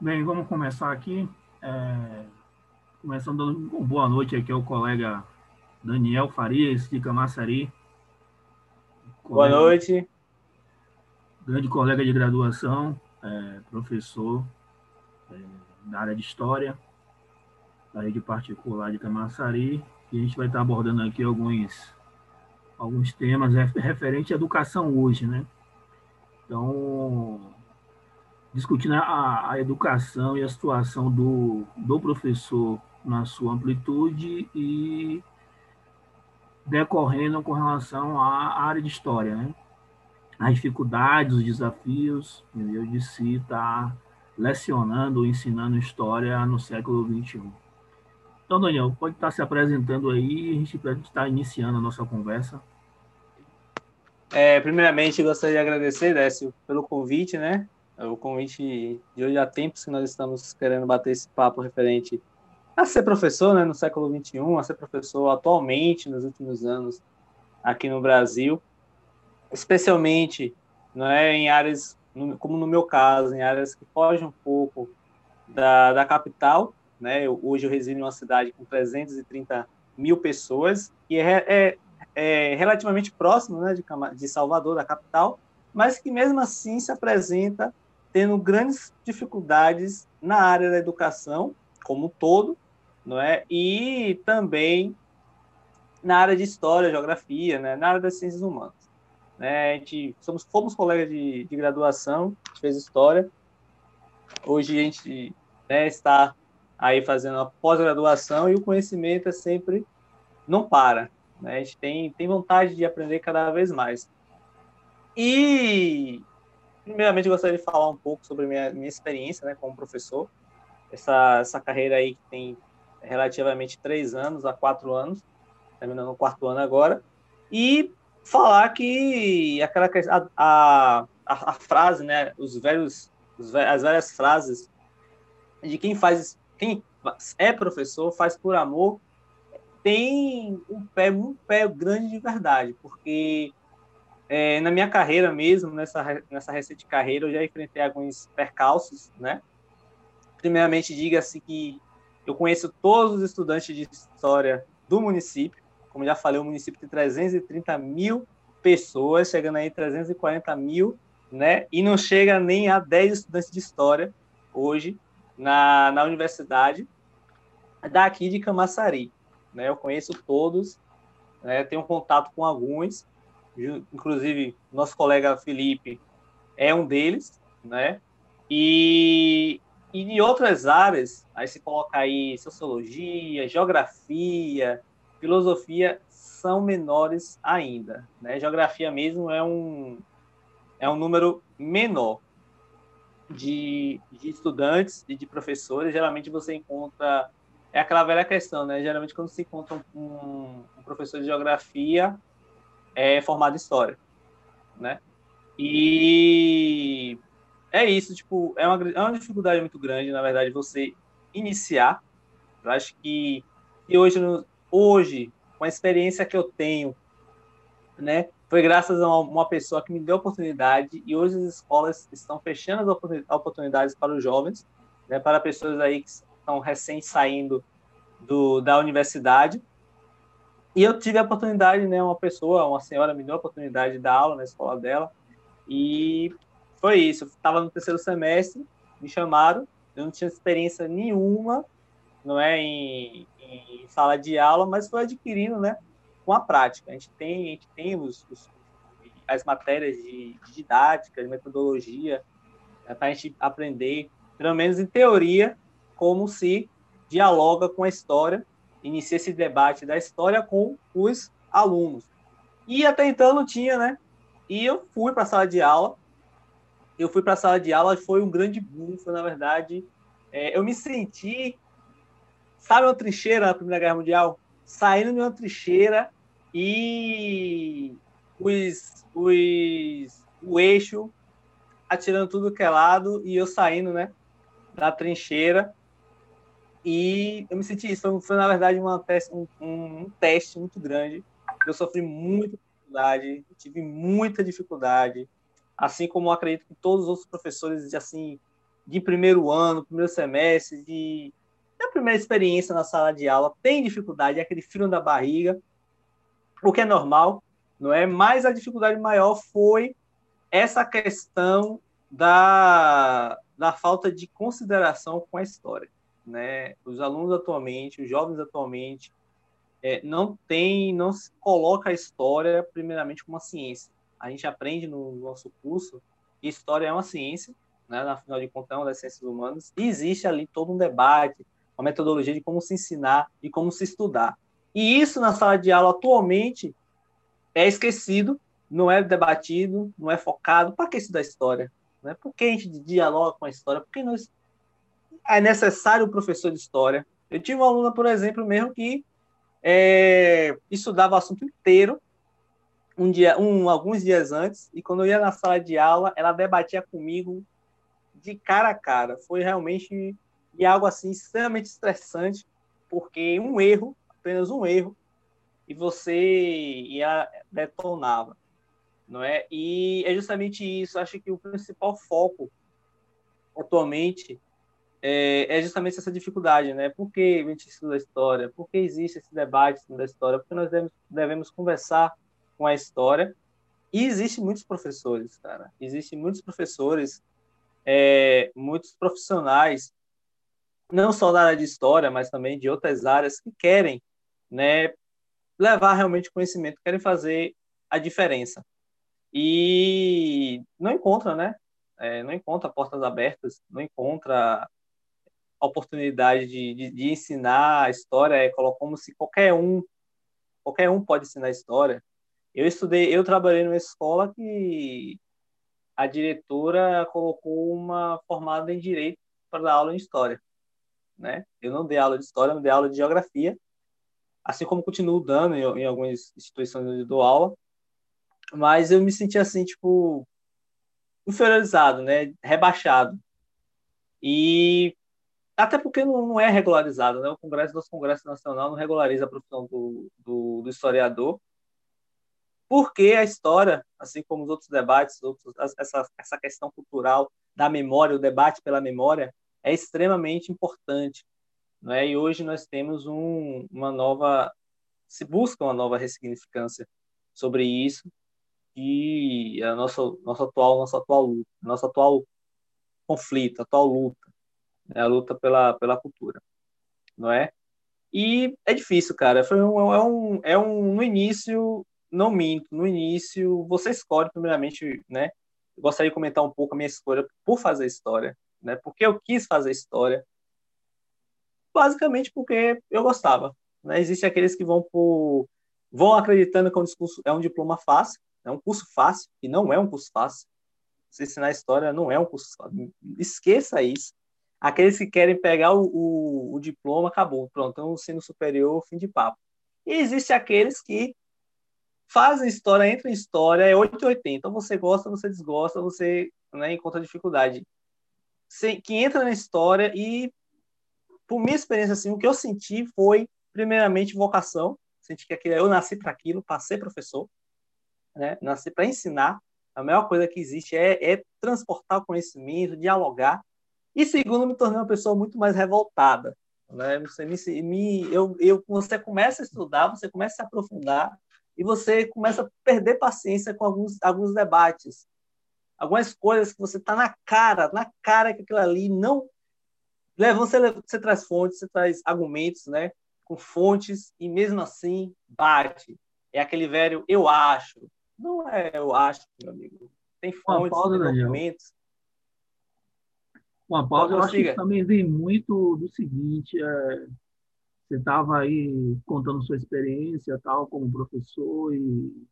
Bem, vamos começar aqui. É, começando dando boa noite aqui ao colega Daniel Farias, de Camaçari. Colega, boa noite. Grande colega de graduação, é, professor é, da área de História, da rede particular de Camaçari. E a gente vai estar abordando aqui alguns, alguns temas referentes à educação hoje, né? Então, discutindo a, a educação e a situação do, do professor na sua amplitude e decorrendo com relação à área de história, né? As dificuldades, os desafios, entendeu? De se estar lecionando ou ensinando história no século XXI. Então, Daniel, pode estar se apresentando aí, a gente está iniciando a nossa conversa. É, primeiramente, gostaria de agradecer, Décio, pelo convite, né? O convite de hoje há tempos que nós estamos querendo bater esse papo referente a ser professor né, no século XXI, a ser professor atualmente nos últimos anos aqui no Brasil, especialmente não é, em áreas, como no meu caso, em áreas que fogem um pouco da, da capital. Né? Eu, hoje eu resido em uma cidade com 330 mil pessoas, e é, é, é relativamente próximo né, de, de Salvador, da capital, mas que mesmo assim se apresenta tendo grandes dificuldades na área da educação como um todo, não é? E também na área de história, geografia, né? Na área das ciências humanas. Né? A gente somos fomos colegas de, de graduação, a gente fez história. Hoje a gente né, está aí fazendo a pós-graduação e o conhecimento é sempre não para. Né? A gente tem, tem vontade de aprender cada vez mais. E primeiramente gostaria de falar um pouco sobre minha, minha experiência né, como professor. Essa, essa carreira aí que tem relativamente três anos a quatro anos, terminando o quarto ano agora, e falar que aquela a, a, a, frase, né, os velhos, os, as velhas frases de quem faz, quem é professor faz por amor, tem um pé, um pé grande de verdade, porque é, na minha carreira mesmo, nessa, nessa recente carreira, eu já enfrentei alguns percalços, né? Primeiramente, diga-se que eu conheço todos os estudantes de história do município. Como já falei, o município tem 330 mil pessoas, chegando aí 340 mil, né? E não chega nem a 10 estudantes de história hoje na, na universidade daqui de Camaçari. Né? Eu conheço todos, né? tenho contato com alguns, inclusive nosso colega Felipe é um deles, né? E, e em outras áreas, aí se coloca aí sociologia, geografia, filosofia, são menores ainda, né? Geografia mesmo é um é um número menor de, de estudantes e de professores. Geralmente você encontra é aquela velha questão, né? Geralmente quando se encontra um, um professor de geografia é formado em história, né? E é isso, tipo, é uma, é uma dificuldade muito grande, na verdade, você iniciar. Eu acho que, que hoje, hoje, com a experiência que eu tenho, né, foi graças a uma, uma pessoa que me deu a oportunidade e hoje as escolas estão fechando as oportunidades para os jovens, né, para pessoas aí que estão recém saindo do, da universidade e eu tive a oportunidade, né, uma pessoa, uma senhora me deu a oportunidade de dar aula na escola dela, e foi isso. Estava no terceiro semestre, me chamaram, eu não tinha experiência nenhuma, não é, em, em sala de aula, mas foi adquirindo, né, com a prática. A gente tem, a gente tem os, os as matérias de, de, didática, de metodologia, né, para a gente aprender, pelo menos em teoria, como se dialoga com a história inicia esse debate da história com os alunos. E até então não tinha, né? E eu fui para a sala de aula. Eu fui para a sala de aula foi um grande boom. Foi, na verdade, é, eu me senti. Sabe uma trincheira na Primeira Guerra Mundial? Saindo de uma trincheira e os, os, o eixo atirando tudo que é lado e eu saindo, né? Da trincheira e eu me senti isso. Foi, na verdade, uma um, um, teste muito grande. Eu sofri muita dificuldade, tive muita dificuldade. Assim como acredito que todos os outros professores, assim, de primeiro ano, primeiro semestre, de a primeira experiência na sala de aula, tem dificuldade, é aquele frio da barriga, o que é normal, não é? Mas a dificuldade maior foi essa questão da, da falta de consideração com a história, né? Os alunos atualmente, os jovens atualmente, é, não tem, não se coloca a história primeiramente como uma ciência. A gente aprende no nosso curso que história é uma ciência, né? Na final de contas, é uma das ciências humanas, e existe ali todo um debate, uma metodologia de como se ensinar e como se estudar. E isso na sala de aula atualmente é esquecido, não é debatido, não é focado. Para que estudar história? Né? Por que a gente dialoga com a história? Por que nós... é necessário o professor de história? Eu tive uma aluna, por exemplo, mesmo que é, estudava o assunto inteiro um dia, um, alguns dias antes, e quando eu ia na sala de aula, ela debatia comigo de cara a cara. Foi realmente e algo assim extremamente estressante, porque um erro, apenas um erro, e você ia detonava, não é? E é justamente isso. Acho que o principal foco atualmente é, é justamente essa dificuldade, né? Por que a gente estuda a história? Por que existe esse debate da história? Porque nós devemos, devemos conversar com a história. E existem muitos professores, cara. Existem muitos professores, é, muitos profissionais, não só da área de história, mas também de outras áreas que querem, né, levar realmente conhecimento, querem fazer a diferença. E não encontra, né? É, não encontra portas abertas, não encontra oportunidade de, de, de ensinar a história, é como se qualquer um, qualquer um pode ensinar a história. Eu estudei, eu trabalhei numa escola que a diretora colocou uma formada em direito para dar aula em história, né? Eu não dei aula de história, eu dei aula de geografia, assim como continuo dando em, em algumas instituições onde dou aula, mas eu me senti assim, tipo, inferiorizado, né? Rebaixado. E até porque não, é regularizado, né? O Congresso, nosso Congresso Nacional não regulariza a profissão do, do, do, historiador, porque a história, assim como os outros debates, outros, essa, essa questão cultural da memória, o debate pela memória, é extremamente importante. Não é? E hoje nós temos um, uma nova, se busca uma nova ressignificância sobre isso, e a nossa, nossa atual, nossa atual luta, nosso atual conflito, atual luta, né? a luta pela, pela cultura, não é? E é difícil, cara. Foi um, é um, é um no início, não minto, no início você escolhe primeiramente, né? Eu gostaria de comentar um pouco a minha escolha por fazer história, né? Porque eu quis fazer história, basicamente porque eu gostava. Né? Existem aqueles que vão por vão acreditando que é um, discurso, é um diploma fácil, é um curso fácil, e não é um curso fácil. Você ensinar história não é um curso fácil. Esqueça isso. Aqueles que querem pegar o, o, o diploma, acabou. Pronto, um ensino superior, fim de papo. E existe aqueles que fazem história, entram em história, é 880. Então você gosta, você desgosta, você né, encontra dificuldade. que entra na história e, por minha experiência, assim, o que eu senti foi, primeiramente, vocação. Senti que eu nasci para aquilo, para ser professor né? Nascer para ensinar. A melhor coisa que existe é, é transportar o conhecimento, dialogar. E segundo, me tornei uma pessoa muito mais revoltada. Né? Você, me, me, eu, eu, você começa a estudar, você começa a se aprofundar e você começa a perder paciência com alguns, alguns debates. Algumas coisas que você está na cara, na cara que aquilo ali não. Você, você traz fontes, você traz argumentos, né? Com fontes, e mesmo assim bate. É aquele velho eu acho, não é, eu acho, meu amigo. Tem fontes, tem documentos. Uma pausa, eu acho que também vem muito do seguinte, é, você estava aí contando sua experiência tal como professor e,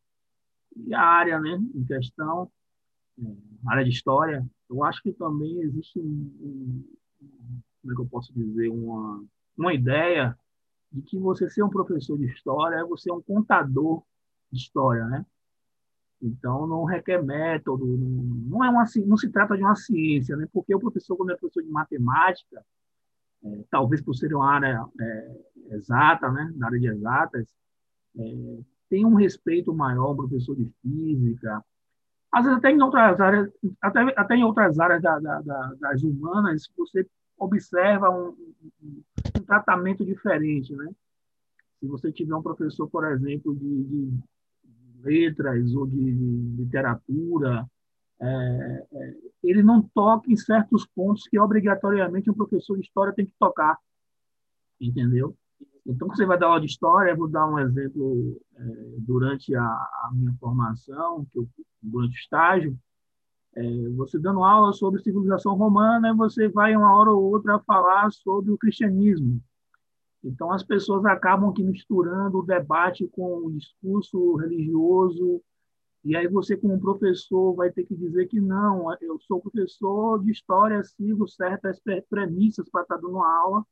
e a área né, em questão, é, área de história, eu acho que também existe um, um, como é que eu posso dizer, uma, uma ideia de que você ser um professor de história é você um contador de história, né? Então, não requer método, não, é uma, não se trata de uma ciência, né? porque o professor, quando é professor de matemática, é, talvez por ser uma área é, exata, né? área de exatas, é, tem um respeito maior ao professor de física, Às vezes até em outras áreas, até, até em outras áreas da, da, da, das humanas, você observa um, um, um, tratamento diferente, né? Se você tiver um professor, por exemplo, de, de letras ou de, literatura, é, é, ele não toca em certos pontos que obrigatoriamente um professor de história tem que tocar, entendeu? Então, você vai dar aula de história, eu vou dar um exemplo é, durante a, a, minha formação, que eu, durante o estágio, é, você dando aula sobre civilização romana, você vai uma hora ou outra falar sobre o cristianismo. Então, as pessoas acabam aqui misturando o debate com o discurso religioso, e aí você, como professor, vai ter que dizer que não, eu sou professor de história, sigo certas premissas para estar dando aula,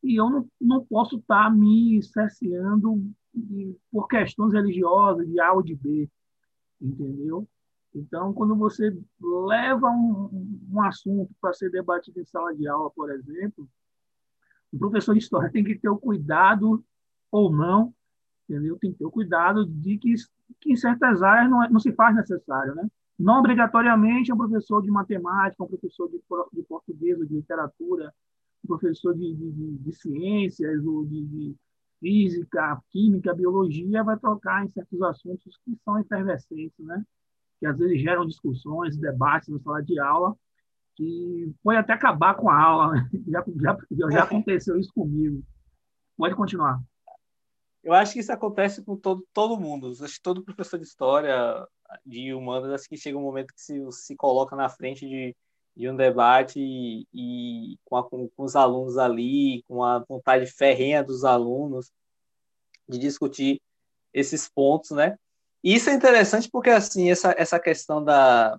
e eu não, não posso estar me cerceando por questões religiosas de A ou de B, entendeu? Então, quando você leva um, um assunto para ser debatido em sala de aula, por exemplo, o professor de história tem que ter o cuidado, ou não, entendeu? Tem que ter o cuidado de que, que em certas áreas não, é, não se faz necessário, né? Não obrigatoriamente é um professor de matemática, um professor de, de português ou de literatura, professor de, de, de ciências ou de, física, química, biologia, vai tocar em certos assuntos que são efervescentes, né? que às vezes geram discussões, debates na sala de aula, que pode até acabar com a aula. Né? Já, já, já aconteceu isso comigo. Pode continuar. Eu acho que isso acontece com todo, todo mundo. Acho que todo professor de história, de humanas, acho que chega um momento que se, se coloca na frente de, de um debate e, e com, a, com, com, os alunos ali, com a vontade ferrenha dos alunos de discutir esses pontos, né? E isso é interessante porque assim essa, essa questão da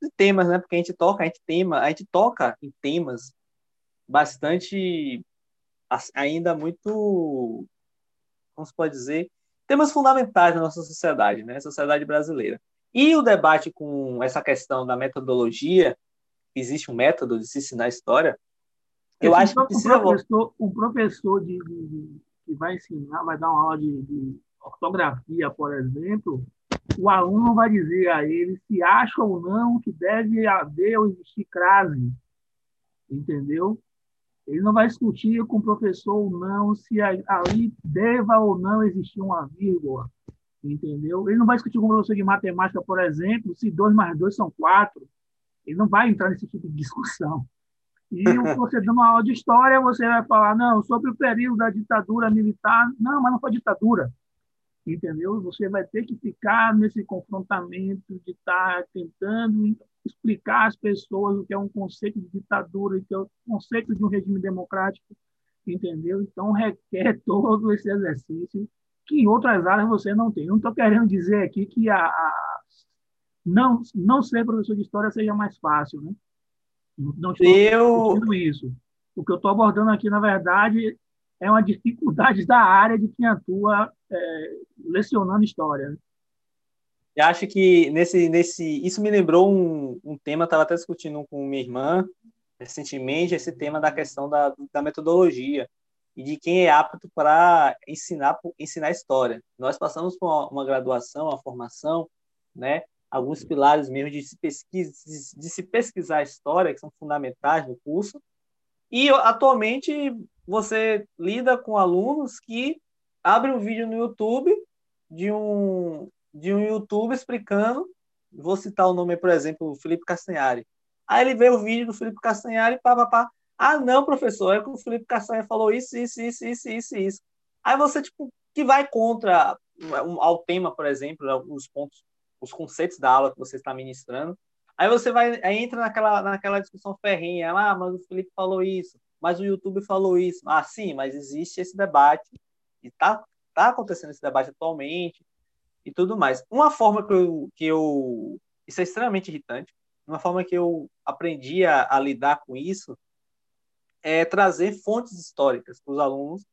de temas, né? Porque a gente toca, a gente tema, a gente toca em temas bastante ainda muito, como se pode dizer, temas fundamentais da nossa sociedade, né? Sociedade brasileira. E o debate com essa questão da metodologia existe um método de se ensinar história, eu acho que precisa... O professor, o professor de, de, de, que vai ensinar, vai dar uma aula de, de ortografia, por exemplo, o aluno vai dizer a ele se acha ou não que deve haver ou existir crase, entendeu? Ele não vai discutir com o professor ou não se ali deva ou não existir uma vírgula, entendeu? Ele não vai discutir com o professor de matemática, por exemplo, se 2 mais 2 são 4, ele não vai entrar nesse tipo de discussão. E você dando uma aula de história, você vai falar, não, sobre o período da ditadura militar, não, mas não foi ditadura. Entendeu? Você vai ter que ficar nesse confrontamento de estar tentando explicar às pessoas o que é um conceito de ditadura, o que é o conceito de um regime democrático, entendeu? Então requer todo esse exercício que em outras áreas você não tem. Não estou querendo dizer aqui que a, a não, não ser professor de história seja mais fácil, né? Não estou eu... isso. O que eu estou abordando aqui, na verdade, é uma dificuldade da área de quem atua é, lecionando história. Né? Eu acho que nesse, nesse, isso me lembrou um, um tema, estava até discutindo com minha irmã recentemente, esse tema da questão da, da metodologia e de quem é apto para ensinar, ensinar história. Nós passamos por uma, uma graduação, uma formação, né, alguns pilares mesmo de se, pesquisa, de se pesquisar a história, que são fundamentais no curso. E atualmente você lida com alunos que abrem um vídeo no YouTube de um, de um YouTube explicando, vou citar o nome, por exemplo, Felipe Castanhari. Aí ele vê o vídeo do Felipe Castanhari, pá, pá, pá. Ah, não, professor, é que o Felipe Castanhari falou isso, isso, isso, isso, isso, isso. Aí você, tipo, que vai contra ao tema, por exemplo, os pontos os conceitos da aula que você está ministrando. Aí você vai, aí entra naquela, naquela discussão ferrinha, ah, mas o Felipe falou isso, mas o YouTube falou isso. Ah, sim, mas existe esse debate, e tá, tá acontecendo esse debate atualmente, e tudo mais. Uma forma que eu, que eu isso é extremamente irritante, uma forma que eu aprendi a, a lidar com isso é trazer fontes históricas para os alunos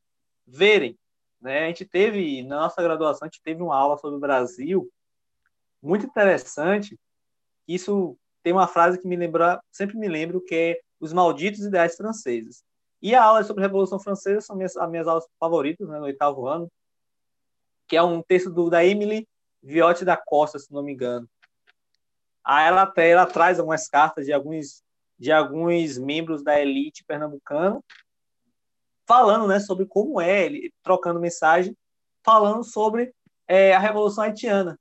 verem. Né? A gente teve, na nossa graduação, a gente teve uma aula sobre o Brasil, muito interessante. Isso tem uma frase que me lembra, sempre me lembro, que é os malditos ideais franceses. E a aula sobre a Revolução Francesa são minhas, as minhas aulas favoritas, né, no oitavo ano, que é um texto do, da Emily Viotti da Costa, se não me engano. Aí ela, ela traz algumas cartas de alguns, de alguns membros da elite pernambucana, falando né, sobre como é, ele, trocando mensagem, falando sobre é, a Revolução Haitiana.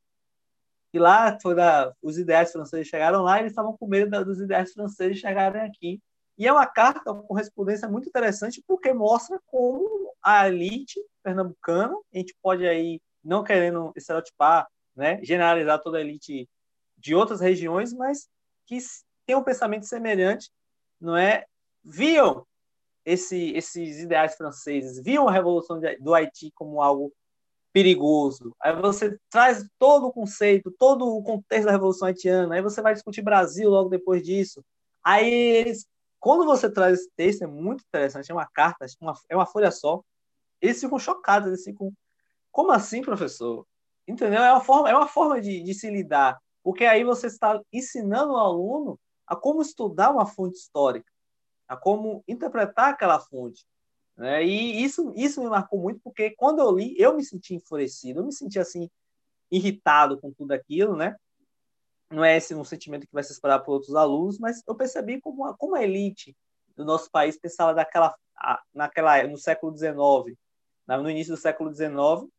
E lá da, os ideais franceses chegaram lá eles estavam com medo da, dos ideais franceses chegarem aqui. E é uma carta, uma correspondência muito interessante, porque mostra como a elite pernambucana, a gente pode aí, não querendo estereotipar, né, generalizar toda a elite de outras regiões, mas que tem um pensamento semelhante, não é? Viam esse, esses ideais franceses, viam a revolução do Haiti como algo perigoso. Aí você traz todo o conceito, todo o contexto da revolução haitiana, aí você vai discutir Brasil logo depois disso. Aí eles, quando você traz esse texto, é muito interessante, é uma carta, uma, é uma folha só. Eles ficam chocados, eles ficam, como assim, professor? Entendeu? É uma forma, é uma forma de, de se lidar porque aí você está ensinando o aluno a como estudar uma fonte histórica, a como interpretar aquela fonte. Né? E isso, isso me marcou muito, porque quando eu li, eu me senti enfurecido, eu me senti assim, irritado com tudo aquilo, né? Não é esse um sentimento que vai se esperar por outros alunos, mas eu percebi como a, como a elite do nosso país pensava daquela, naquela, no século XIX, no início do século XIX.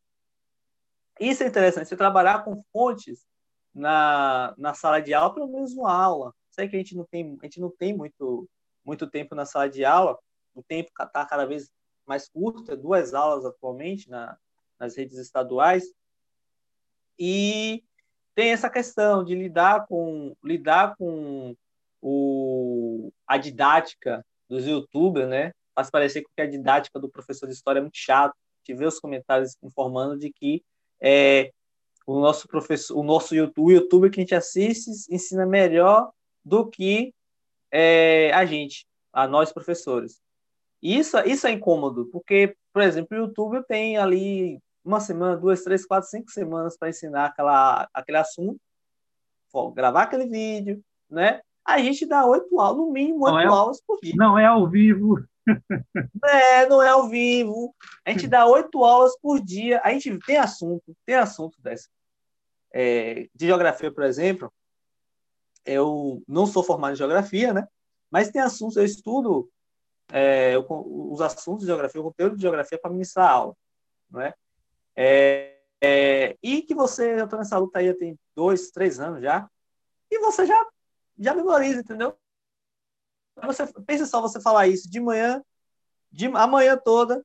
Isso é interessante, você trabalhar com fontes na, na sala de aula, pelo menos uma aula. Sei que a gente não tem, a gente não tem muito, muito tempo na sala de aula, o tempo está cada vez mais curto, é duas aulas atualmente na, nas redes estaduais, e tem essa questão de lidar com lidar com o, a didática dos youtubers, né? Faz parecer que a didática do professor de história é muito chato. Tive os comentários informando de que é, o nosso professor, o nosso YouTube, o YouTube que a gente assiste ensina melhor do que é, a gente, a nós professores. Isso, isso é incômodo, porque, por exemplo, o YouTube tem ali uma semana, duas, três, quatro, cinco semanas para ensinar aquela, aquele assunto, gravar aquele vídeo, né? A gente dá oito aulas, no mínimo oito é, aulas por dia. Não é ao vivo. É, não é ao vivo. A gente dá oito aulas por dia. A gente tem assunto, tem assunto dessa é, de geografia, por exemplo, eu não sou formado em geografia, né? Mas tem assuntos, eu estudo é, eu, os assuntos de geografia, o conteúdo de geografia para ministrar aula, não é? É, é e que você, eu estou nessa luta aí tem dois, três anos já, e você já, já memoriza, entendeu? Você, pensa só você falar isso de manhã, de amanhã toda,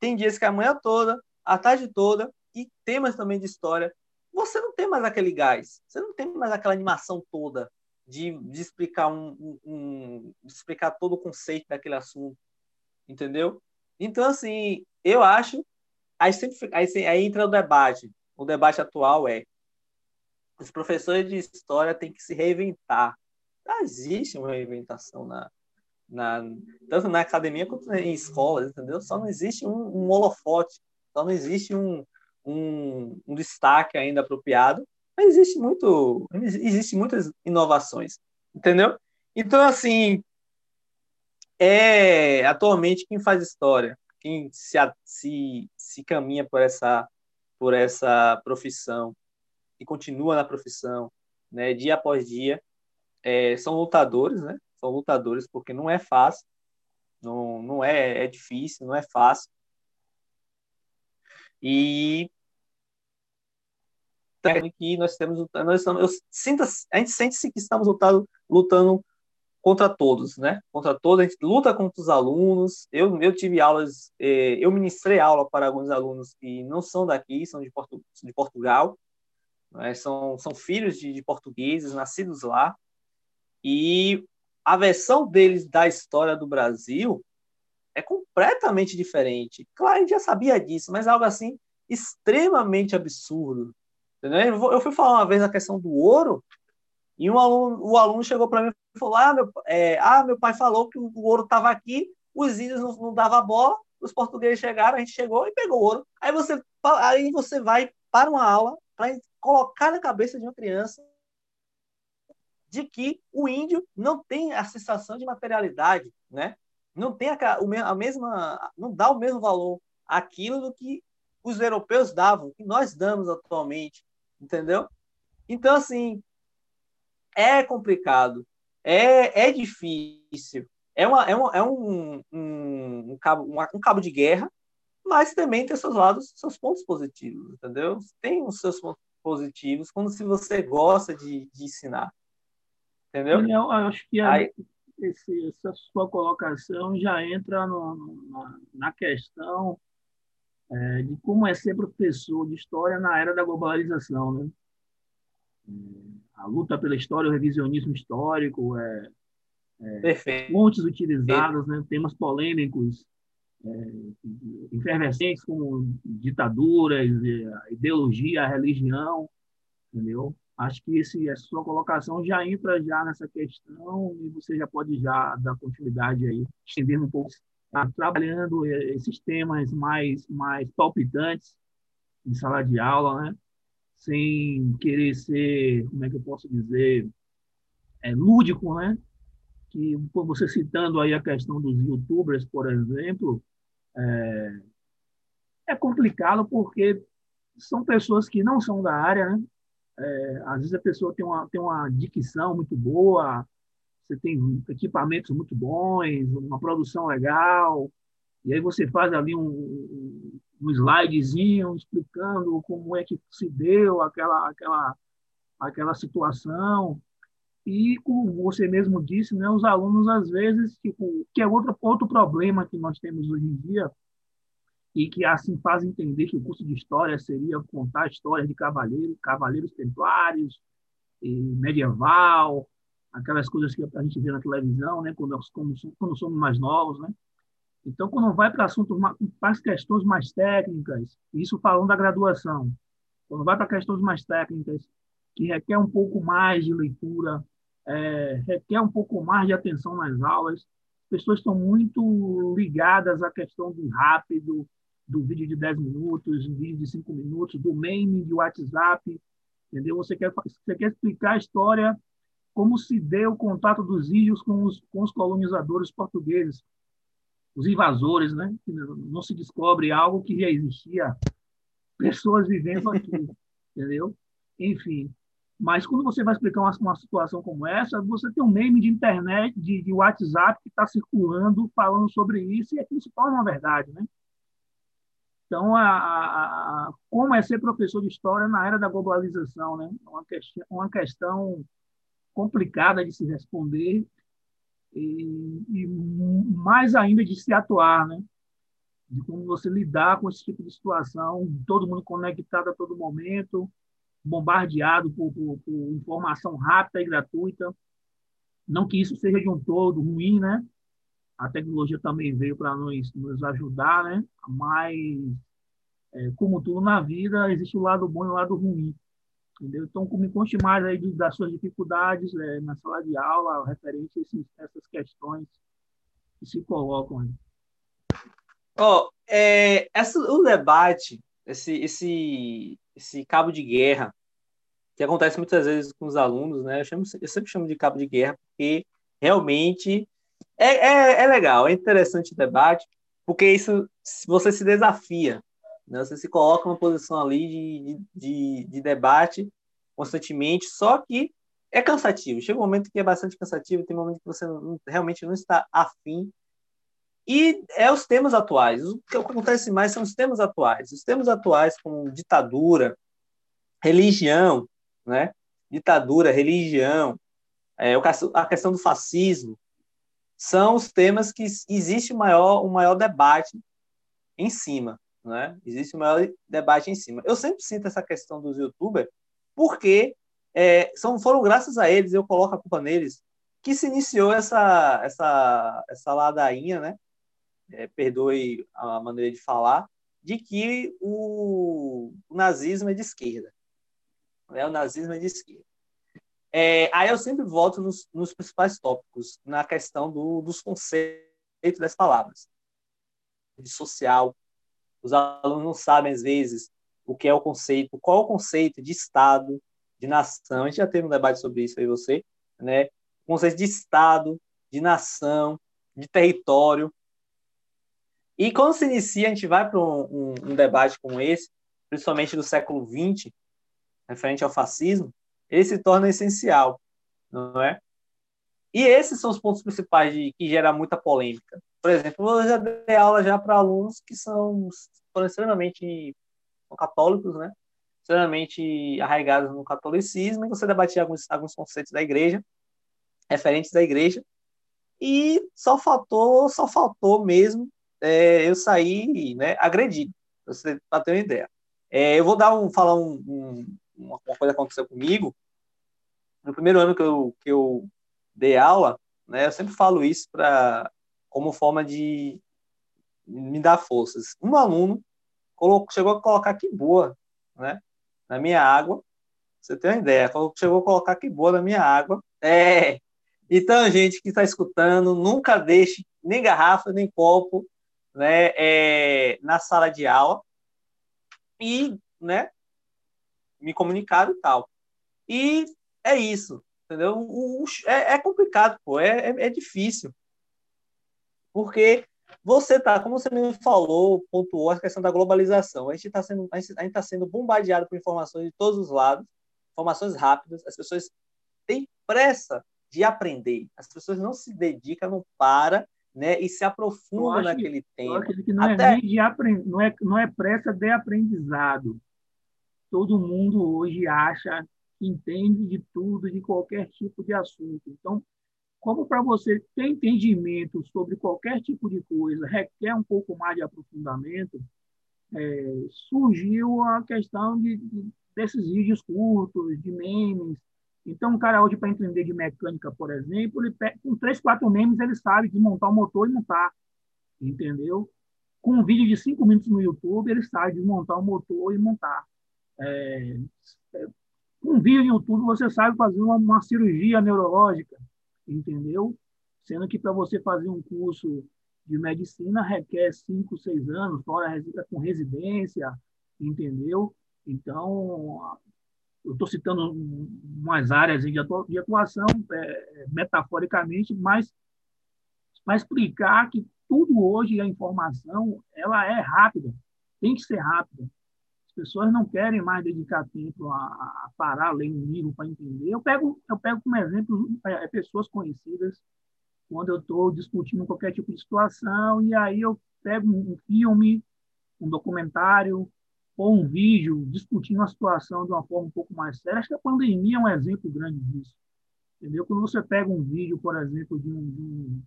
tem dias que é a manhã toda, a tarde toda, e temas também de história, você não tem mais aquele gás, você não tem mais aquela animação toda de, de explicar um, um, um explicar todo o conceito daquele assunto, entendeu? Então assim, eu acho aí sempre aí, aí entra o debate. O debate atual é os professores de história têm que se reinventar. Não existe uma reinventação na, na, tanto na academia quanto em escolas, entendeu? Só não existe um, um holofote, só não existe um, um, um destaque ainda apropriado, mas existe muito, existe muitas inovações, entendeu? Então, assim, é atualmente quem faz história, quem se, se, se caminha por essa, por essa profissão e continua na profissão, né, dia após dia, é, são lutadores, né? São lutadores porque não é fácil, não, não é, é difícil, não é fácil. E que nós temos, nós estamos, eu sinto, a gente sente que estamos lutando, lutando contra todos, né? Contra todos, a gente luta contra os alunos. Eu, eu tive aulas, eh, eu ministrei aula para alguns alunos que não são daqui, são de, Portu, de Portugal, né? são, são filhos de, de portugueses, nascidos lá, e a versão deles da história do Brasil é completamente diferente. Claro, a gente já sabia disso, mas é algo assim extremamente absurdo. Entendeu? Eu fui falar uma vez a questão do ouro, e um aluno, o aluno chegou para mim falou: ah meu, é, ah, meu pai falou que o ouro estava aqui, os índios não, não davam bola, os portugueses chegaram, a gente chegou e pegou o ouro. Aí você, aí você vai para uma aula para colocar na cabeça de uma criança de que o índio não tem a sensação de materialidade, né? Não tem a, a mesma, não dá o mesmo valor àquilo do que os europeus davam, que nós damos atualmente, entendeu? Então, assim, é complicado, é, é difícil, é, uma, é, uma, é um, um, um, cabo, um cabo de guerra, mas também tem seus lados, seus pontos positivos, entendeu? Tem os seus pontos positivos quando se você gosta de, de ensinar, entendeu? Eu, eu acho que Aí, esse, essa sua colocação já entra no, na, na, questão é, de como é ser professor de história na era da globalização, né? É, a luta pela história, o revisionismo histórico, é, é, fontes utilizadas, né? temas polêmicos, é, efervescentes como ditaduras, é, ideologia, religião, entendeu? Acho que esse, essa sua colocação já entra já nessa questão e você já pode já dar continuidade aí, estendendo um pouco, tá trabalhando esses temas mais, mais palpitantes em sala de aula, né? Sem querer ser, como é que eu posso dizer, é, lúdico, né? Que você citando aí a questão dos YouTubers, por exemplo, é, é complicado porque são pessoas que não são da área, né? É, às vezes a pessoa tem uma, tem uma dicção muito boa, você tem equipamentos muito bons, uma produção legal, e aí você faz ali um, um slidezinho explicando como é que se deu aquela, aquela, aquela situação. E, como você mesmo disse, né, os alunos, às vezes, tipo, que é outro, outro problema que nós temos hoje em dia, e que assim faz entender que o curso de história seria contar histórias de cavaleiros, cavaleiros templários, medieval, aquelas coisas que a gente vê na televisão, né, quando, quando, quando somos mais novos, né? Então, quando vai para assuntos, para as questões mais técnicas, isso falando da graduação, quando vai para questões mais técnicas, que requer um pouco mais de leitura, é, requer um pouco mais de atenção nas aulas, as pessoas estão muito ligadas à questão do rápido, do vídeo de 10 minutos, do vídeo de 5 minutos, do meme de WhatsApp, entendeu? Você quer, você quer explicar a história como se deu o contato dos índios com os, com os colonizadores portugueses, os invasores, né? Não se descobre algo que já existia, pessoas vivendo aqui, entendeu? Enfim, mas quando você vai explicar uma, uma, situação como essa, você tem um meme de internet, de, de WhatsApp que está circulando falando sobre isso e aquilo se torna uma verdade, né? Então, a, a, a, como é ser professor de história na era da globalização, né? Uma questão, uma questão complicada de se responder e, e, mais ainda de se atuar, né? De como você lidar com esse tipo de situação, todo mundo conectado a todo momento, bombardeado por, por, por informação rápida e gratuita. Não que isso seja de um todo ruim, né? A tecnologia também veio para nos, nos ajudar, né? Mas, é, como tudo na vida, existe o lado bom e o lado ruim. Entendeu? Então, me conte mais aí das suas dificuldades é, na sala de aula, referente a esses, essas questões que se colocam aí. Oh, é, essa, o debate, esse, esse, esse cabo de guerra, que acontece muitas vezes com os alunos, né? Eu, chamo, eu sempre chamo de cabo de guerra porque realmente é, é, é legal, é interessante o debate, porque isso você se desafia, né? Você se coloca numa posição ali de, de, de debate constantemente, só que é cansativo. Chega um momento que é bastante cansativo, tem um momento que você não, realmente não está afim. E é os temas atuais. O que acontece mais são os temas atuais. Os temas atuais, como ditadura, religião, né? Ditadura, religião, é, a questão do fascismo, são os temas que existe o maior, o maior debate em cima né? Existe um maior debate em cima. Eu sempre sinto essa questão dos youtubers, porque é, são, foram graças a eles, eu coloco a culpa neles, que se iniciou essa, essa, essa ladainha, né? É, perdoe a maneira de falar, de que o, o nazismo é de esquerda. Né? O nazismo é de esquerda. É, aí eu sempre volto nos, nos principais tópicos, na questão do, dos conceitos das palavras. De social, os alunos não sabem, às vezes, o que é o conceito, qual é o conceito de Estado, de nação. A gente já teve um debate sobre isso aí, você, né? O conceito de Estado, de nação, de território. E quando se inicia, a gente vai para um, um, um, debate como esse, principalmente do século XX, referente ao fascismo, ele se torna essencial. não é? E esses são os pontos principais de, que gera muita polêmica. Por exemplo, eu já dei aula já para alunos que são, foram extremamente católicos, né? extremamente arraigados no catolicismo, e você debatia alguns, alguns conceitos da igreja, referentes da igreja, e só faltou, só faltou mesmo é, eu sair né, agredido, para ter uma ideia. É, eu vou dar um, falar um, um, uma coisa que aconteceu comigo. No primeiro ano que eu, que eu dei aula, né, eu sempre falo isso para como forma de me dar forças. Um aluno colocou, chegou a colocar que boa, né? na minha água. Você tem uma ideia? Chegou a colocar que boa na minha água. É. Então, gente que está escutando, nunca deixe nem garrafa, nem copo né, é, na sala de aula. E, né, me comunicaram e tal. E é isso, entendeu? O, o, é, é, complicado, pô, é, é, é difícil. Porque você tá, como você me falou, pontuou a questão da globalização. A gente está sendo, a gente tá sendo bombardeado por informações de todos os lados, informações rápidas. As pessoas têm pressa de aprender. As pessoas não se dedicam, não para, né, e se aprofundam naquele que, tema. Eu que não é Até... é de aprend... não é não é pressa de aprendizado. Todo mundo hoje acha que entende de tudo, de qualquer tipo de assunto. Então, como para você ter entendimento sobre qualquer tipo de coisa requer um pouco mais de aprofundamento, é, surgiu a questão de, de, desses vídeos curtos, de memes. Então, um cara hoje, para entender de mecânica, por exemplo, ele com três, quatro memes, ele sabe desmontar o motor e montar, entendeu? Com um vídeo de cinco minutos no YouTube, ele sabe desmontar o motor e montar. É, é com um vídeo no YouTube, você sabe fazer uma, uma cirurgia neurológica, entendeu? Sendo que para você fazer um curso de medicina requer cinco, seis anos, fora com residência, entendeu? Então, eu estou citando umas áreas de atuação, é, metaforicamente, mas para explicar que tudo hoje, a informação, ela é rápida, tem que ser rápida pessoas não querem mais dedicar tempo a, a parar, ler um livro para entender. Eu pego, eu pego como exemplo é, é pessoas conhecidas quando eu estou discutindo qualquer tipo de situação e aí eu pego um filme, um documentário ou um vídeo discutindo a situação de uma forma um pouco mais séria. Acho que a pandemia é um exemplo grande disso. Entendeu? Quando você pega um vídeo, por exemplo, de um, de um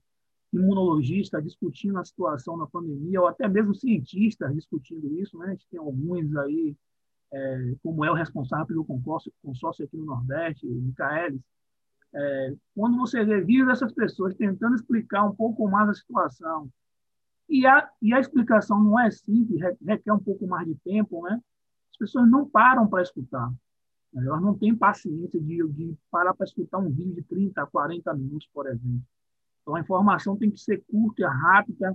imunologista discutindo a situação da pandemia, ou até mesmo cientistas discutindo isso, né? A gente tem alguns aí, é, como é o responsável pelo consórcio, consórcio aqui no Nordeste, o Micaelis, é, quando você vê vídeos dessas pessoas tentando explicar um pouco mais a situação, e a, e a explicação não é simples, requer um pouco mais de tempo, né? As pessoas não param para escutar. Elas não têm paciência de, de parar para escutar um vídeo de 30, 40 minutos, por exemplo. Então, a informação tem que ser curta, rápida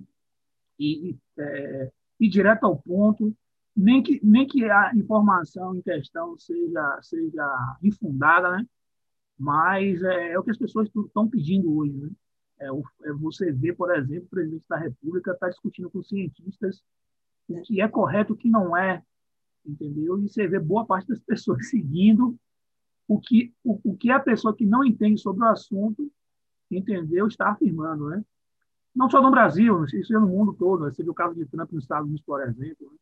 e, é, e direta ao ponto, nem que, nem que a informação em questão seja, seja infundada, né? mas é, é o que as pessoas estão pedindo hoje. Né? É, é, você vê, por exemplo, o presidente da República está discutindo com cientistas o que é correto o que não é, entendeu? E você vê boa parte das pessoas seguindo o que, o, o que a pessoa que não entende sobre o assunto entendeu, está afirmando, né? Não só no Brasil, isso é no mundo todo. Você viu o caso de Trump nos Estados Unidos, por exemplo. Né?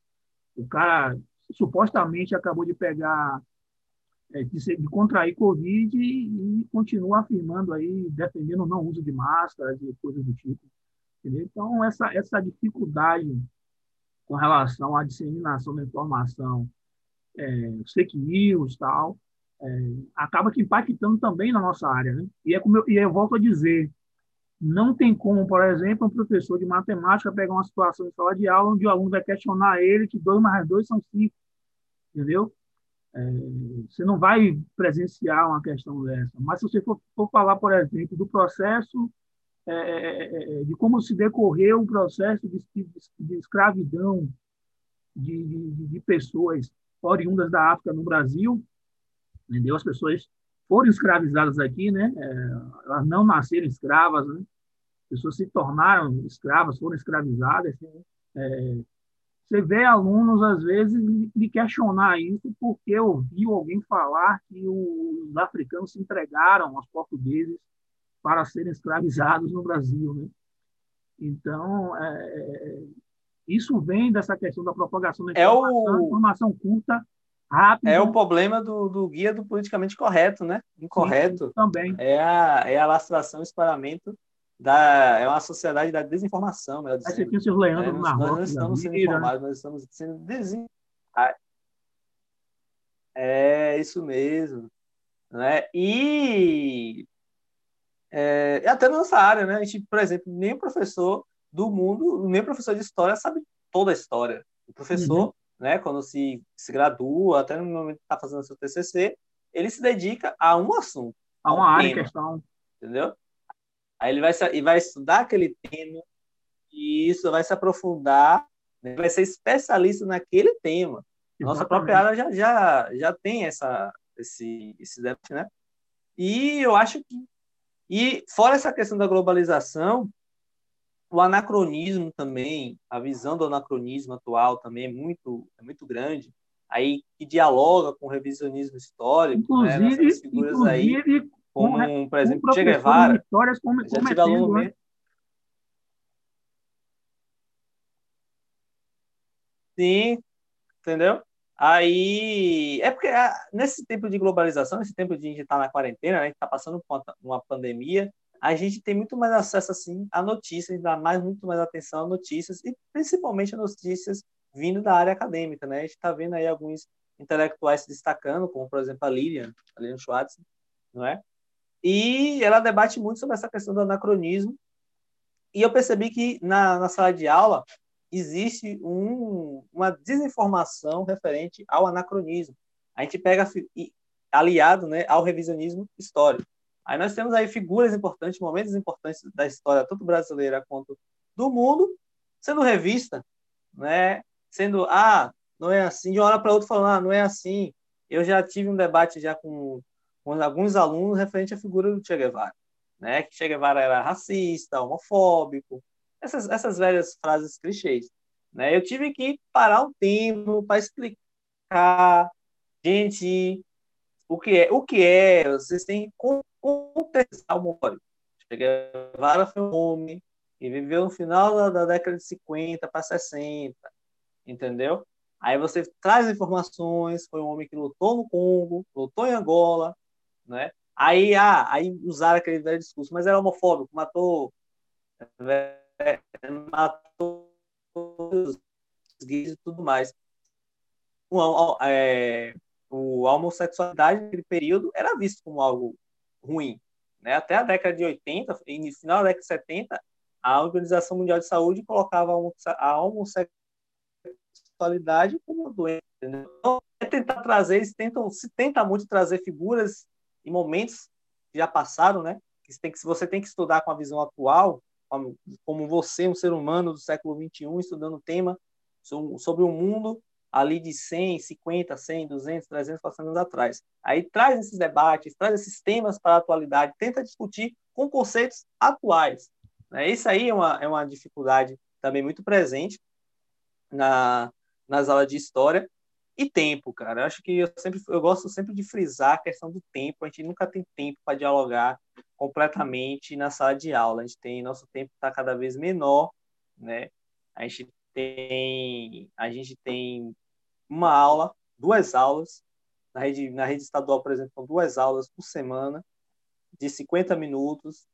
O cara supostamente acabou de pegar, é, de, de, contrair Covid e, continua afirmando aí, defendendo o não uso de máscaras e coisas do tipo. Entendeu? Então, essa, essa dificuldade com relação à disseminação da informação, é, fake news tal, é, acaba que impactando também na nossa área. Né? E, é como eu, e eu volto a dizer, não tem como, por exemplo, um professor de matemática pegar uma situação em sala de aula onde o aluno vai questionar ele que 2 mais 2 são 5, entendeu? É, você não vai presenciar uma questão dessa. Mas se você for, for falar, por exemplo, do processo, é, é, é de como se decorreu o processo de, de, de escravidão de, de pessoas oriundas da África no Brasil, entendeu? As pessoas foram escravizadas aqui, né? É, elas não nasceram escravas, né? As pessoas se tornaram escravas, foram escravizadas. Né? É, você vê alunos, às vezes, de questionar isso porque ouviu alguém falar que os africanos se entregaram aos portugueses para serem escravizados no Brasil. Né? Então, é, isso vem dessa questão da propagação da informação, é o... informação curta, rápida. É o problema do, do guia do politicamente correto, né? Incorreto. Sim, também. É a, é a lastração, espalhamento da, é uma sociedade da desinformação, melhor dizendo. Você tinha Leandro é, nós, nós não estamos sendo informados, nós estamos sendo desinformados. É isso mesmo. Né? E é, até na nossa área, né? A gente, por exemplo, nem o professor do mundo, nem o professor de história sabe toda a história. O professor, uhum. Né, quando se, se gradua, até no momento que está fazendo seu TCC, ele se dedica a um assunto. A uma área em questão. Entendeu? Aí ele vai, e vai estudar aquele tema, e isso vai se aprofundar, né? vai ser especialista naquele tema. Exatamente. Nossa própria área já, já, já tem essa, esse, esse debate, né? E eu acho que. E fora essa questão da globalização, o anacronismo também, a visão do anacronismo atual também é muito, é muito grande, aí que dialoga com o revisionismo histórico, né? inclusive, né? figuras inclusive aí como, por exemplo, Che Guevara. Histórias como, já tive aluno né? Sim, entendeu? Aí, é porque ah, nesse tempo de globalização, nesse tempo de a gente estar tá na quarentena, né, a gente está passando por uma, uma pandemia, a gente tem muito mais acesso assim a notícias, dá mais muito mais atenção a notícias e principalmente a notícias vindo da área acadêmica, né? A gente está vendo aí alguns intelectuais se destacando, como por exemplo a Lilian, a Lilian Schwartz, não é? E ela debate muito sobre essa questão do anacronismo. E eu percebi que na, na sala de aula existe um, uma desinformação referente ao anacronismo. A gente pega aliado né, ao revisionismo histórico. Aí nós temos aí figuras importantes, momentos importantes da história, tanto brasileira quanto do mundo, sendo revista, né? Sendo, ah, não é assim, de uma hora para outra falando, ah, não é assim. Eu já tive um debate já com com alguns alunos referente à figura do Che Guevara, né? Que Che Guevara era racista, homofóbico, essas, essas velhas frases clichês, né? Eu tive que parar um tempo para explicar, gente, o que é, o que é, vocês têm que contestar o humor. Che Guevara foi um homem e viveu no final da, da década de 50 para 60, entendeu? Aí você traz informações, foi um homem que lutou no Congo, lutou em Angola, né? Aí, ah, aí usaram aquele velho discurso, mas era homofóbico, matou, matou os gays e tudo mais. O, é, o, homossexualidade naquele período era visto como algo ruim. Né? Até a década de 80, e no final da década de 70, a Organização Mundial de Saúde colocava a homossexualidade como doença. Então, é tentar trazer, eles tentam, se tenta muito trazer figuras em momentos que já passaram, né? Que você tem que, você tem que estudar com a visão atual, como, você, um ser humano do século 21, estudando o tema sobre o mundo ali de 100, 50, 100, 200, 300, 400 anos atrás. Aí traz esses debates, traz esses temas para a atualidade, tenta discutir com conceitos atuais. Né? Isso aí é uma, é uma dificuldade também muito presente na, nas aulas de história, e tempo, cara. Eu acho que eu sempre eu gosto sempre de frisar a questão do tempo. A gente nunca tem tempo para dialogar completamente na sala de aula. A gente tem nosso tempo está cada vez menor, né? A gente tem a gente tem uma aula, duas aulas na rede na rede estadual, por exemplo, duas aulas por semana de 50 minutos.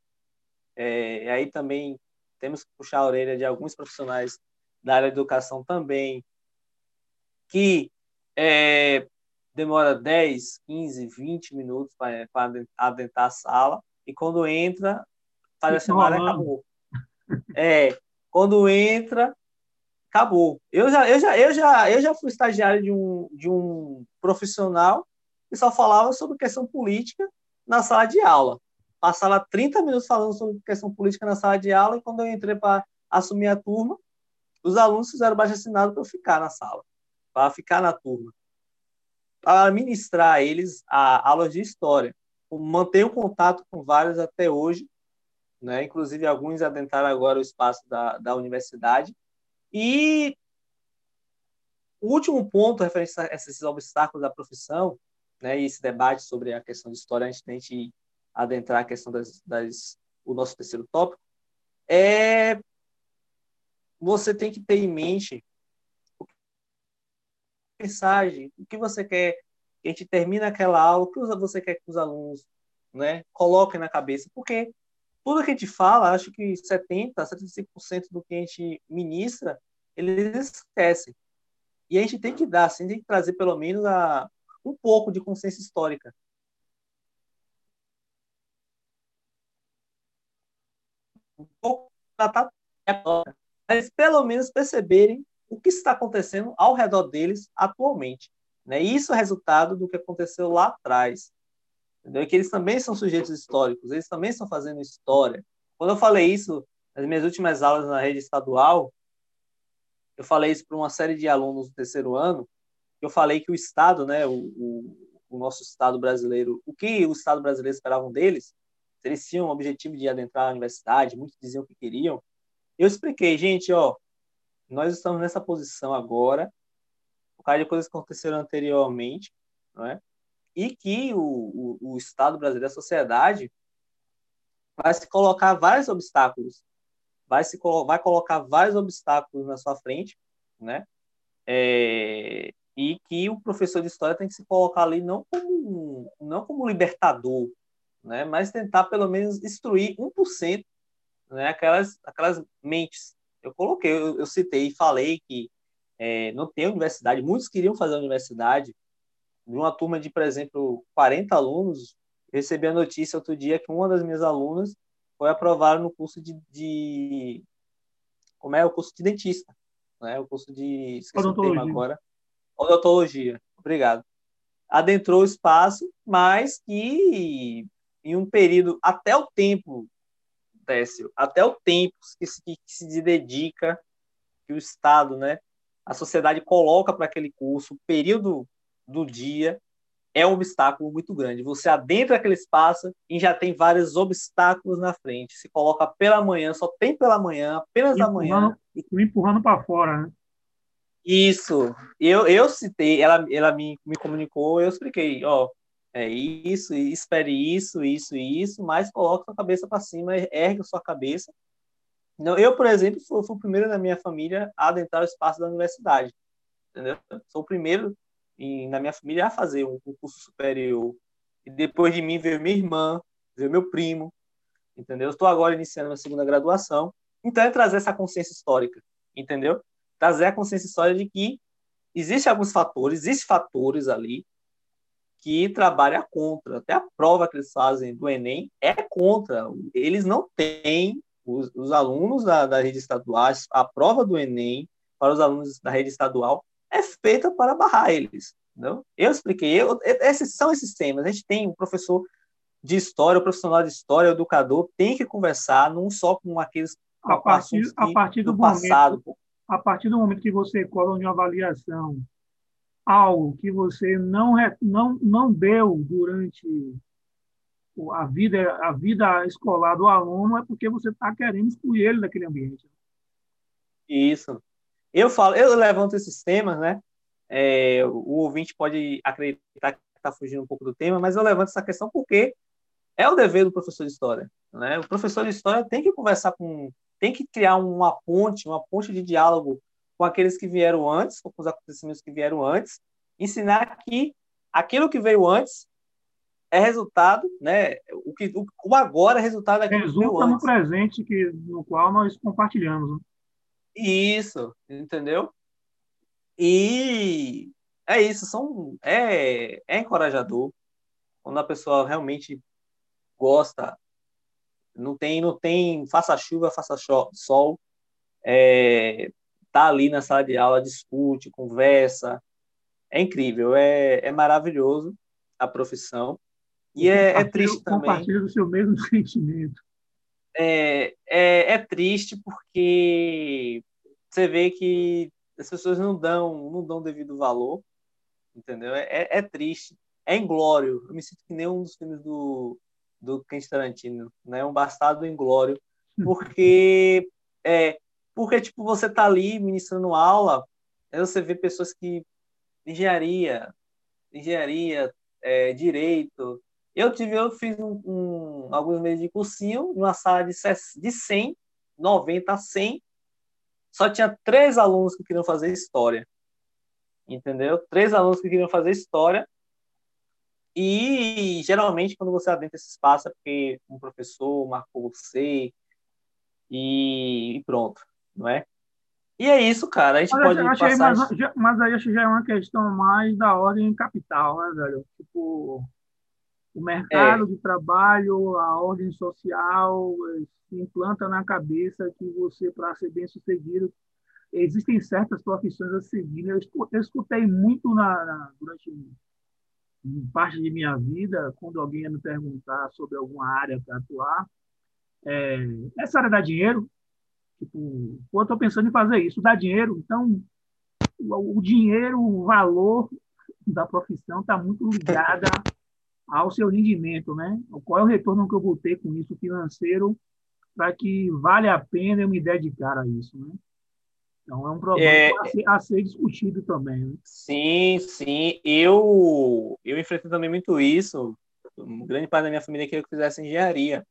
É, aí também temos que puxar a orelha de alguns profissionais da área de educação também que é, demora 10, 15, 20 minutos para adentrar a sala, e quando entra, faz a semana acabou. É, quando entra, acabou. Eu já, eu já, eu já, eu já fui estagiário de um, de um profissional que só falava sobre questão política na sala de aula. Passava 30 minutos falando sobre questão política na sala de aula, e quando eu entrei para assumir a turma, os alunos fizeram baixo assinado para eu ficar na sala para ficar na turma, para ministrar a eles a aulas de história. Mantenho contato com vários até hoje, né? inclusive alguns adentraram agora o espaço da, da universidade, e o último ponto referente a esses obstáculos da profissão, né, e esse debate sobre a questão de história, antes de a gente adentrar a questão das, das o nosso terceiro tópico, é você tem que ter em mente mensagem, o que você quer que a gente termine aquela aula, o que você quer que os alunos né, coloquem na cabeça, porque tudo que a gente fala, acho que 70%, 75% do que a gente ministra, eles esquecem. E a gente tem que dar, assim, tem que trazer pelo menos a, um pouco de consciência histórica. Um pouco mas pelo menos perceberem o que está acontecendo ao redor deles atualmente. Né? Isso é resultado do que aconteceu lá atrás. Entendeu? Que eles também são sujeitos históricos, eles também estão fazendo história. Quando eu falei isso nas minhas últimas aulas na rede estadual, eu falei isso para uma série de alunos do terceiro ano, eu falei que o Estado, né, o, o, o nosso Estado brasileiro, o que o Estado brasileiro esperavam deles, eles tinham o objetivo de adentrar a universidade, muitos diziam que queriam, eu expliquei, gente, ó, nós estamos nessa posição agora, por causa de coisas que aconteceram anteriormente, não é? e que o, o, o Estado brasileiro, a sociedade, vai se colocar vários obstáculos, vai se vai colocar vários obstáculos na sua frente, né? É, e que o professor de história tem que se colocar ali não como não como libertador, né? Mas tentar pelo menos instruir 1%, né? Aquelas aquelas mentes. Eu coloquei, eu, eu citei e falei que é, não tem universidade, muitos queriam fazer a universidade, de uma turma de, por exemplo, 40 alunos, recebi a notícia outro dia que uma das minhas alunas foi aprovada no curso de, de como é o curso de dentista, né? O curso de esqueci o tema agora, odontologia. Obrigado. Adentrou o espaço, mas que em um período até o tempo, Técio, até o tempo que se, que se dedica que o Estado, né, a sociedade coloca para aquele curso, o período do dia é um obstáculo muito grande. Você adentra aquele espaço e já tem vários obstáculos na frente. Se coloca pela manhã, só tem pela manhã, apenas da manhã. Empurrando para fora, né? Isso. Eu, eu citei, ela, ela me, me comunicou, eu expliquei, ó, é isso, espere isso, isso e isso, mas coloque sua cabeça para cima, ergue sua cabeça. Não, eu, por exemplo, fui, fui o primeiro da minha família a adentrar o espaço da universidade. Entendeu? Sou o primeiro em, na minha família a fazer um, curso superior. E depois de mim veio minha irmã, veio meu primo, entendeu? Estou agora iniciando a segunda graduação. Então é trazer essa consciência histórica, entendeu? Trazer a consciência histórica de que existem alguns fatores, existem fatores ali que trabalham contra. Até a prova que eles fazem do Enem é contra. Eles não têm, os, os alunos da, da rede estadual, a prova do Enem para os alunos da rede estadual é feita para barrar eles. Não? Eu expliquei, eu, esses são esses temas. A gente tem um professor de história, um profissional de história, o educador, tem que conversar não só com aqueles a partir, a partir do, do passado. Momento, a partir do momento que você de uma avaliação algo que você não, não, não deu durante a vida, a vida escolar do aluno, é porque você está querendo excluir ele daquele ambiente. Isso. Eu falo, eu levanto esses temas, né? É, o ouvinte pode acreditar que está fugindo um pouco do tema, mas eu levanto essa questão porque é o dever do professor de história, né? O professor de história tem que conversar com, tem que criar uma ponte, uma ponte de diálogo com aqueles que vieram antes, com os acontecimentos que vieram antes, ensinar que aquilo que veio antes é resultado, né? O que o, agora é resultado daquilo Resulta que veio antes. no presente que no qual nós compartilhamos. Né? Isso, entendeu? E é isso, são, é, é encorajador quando a pessoa realmente gosta, não tem, não tem, faça chuva, faça sol, é, tá ali na sala de aula, discute, conversa, é incrível, é, é maravilhoso a profissão e é, é triste também. Compartilha do seu mesmo sentimento é, é, é triste porque você vê que as pessoas não dão não dão devido valor, entendeu? É, é, é triste, é inglório. Eu me sinto que nem um dos filmes do do Quentin Tarantino, né? Um bastardo inglório, porque é porque tipo você tá ali ministrando aula Aí você vê pessoas que engenharia, engenharia, é, direito. Eu tive, eu fiz um, um, alguns meses de cursinho numa sala de, de 100, 90 a 100, só tinha três alunos que queriam fazer história. Entendeu? Três alunos que queriam fazer história. E geralmente, quando você adentra esse espaço, é porque um professor marcou você e, e pronto, não é? E é isso, cara. A gente mas pode achei, passar... Mas, mas, aí acho que já é uma questão mais da ordem capital, né, velho? Tipo, o mercado é. de trabalho, a ordem social, se implanta na cabeça que você, para ser bem sucedido, existem certas profissões a seguir. Eu, escutei muito na, na, durante parte de minha vida, quando alguém ia me perguntar sobre alguma área para atuar, é, essa área dá dinheiro? Tipo, eu estou pensando em fazer isso, dá dinheiro? Então, o, o dinheiro, o valor da profissão está muito ligada ao seu rendimento, né? Qual é o retorno que eu vou ter com isso financeiro para que vale a pena eu me dedicar a isso, né? Então é um problema é, a, ser, a, ser, discutido também. Né? Sim, sim. Eu eu enfrentei também muito isso. Um grande parte da minha família queria que eu fizesse engenharia,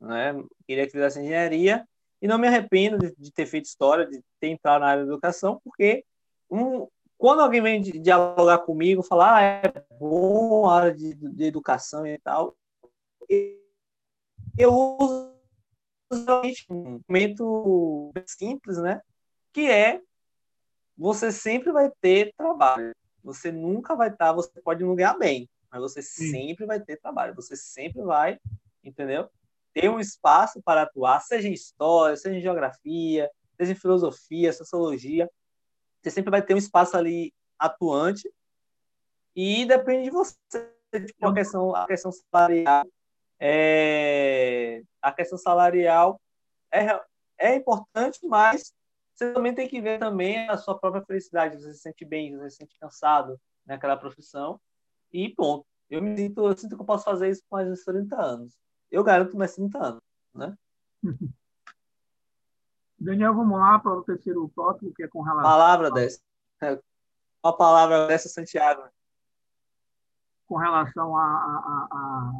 né? Queria que eu fizesse engenharia e não me arrependo de, de ter feito história, de ter entrado na área da educação, porque um, quando alguém vem dialogar comigo, falar ah, é bom a área de, de educação e tal, eu uso um momento simples, né? Que é você sempre vai ter trabalho. Você nunca vai estar, você pode não ganhar bem, mas você Sim. sempre vai ter trabalho. Você sempre vai, entendeu? Ter um espaço para atuar, seja em história, seja em geografia, seja em filosofia, sociologia você sempre vai ter um espaço ali atuante e depende de você. Tipo, a questão, a questão salarial, é, a questão salarial é, é importante, mas você também tem que ver também a sua própria felicidade. Você se sente bem, você se sente cansado naquela profissão e ponto. Eu me sinto, eu sinto que eu posso fazer isso com mais de 30 anos. Eu garanto mais 30 anos, né? Daniel, vamos lá para o terceiro tópico, que é com relação. Palavra dessa. Uma palavra dessa, Santiago. Com relação a, a, a,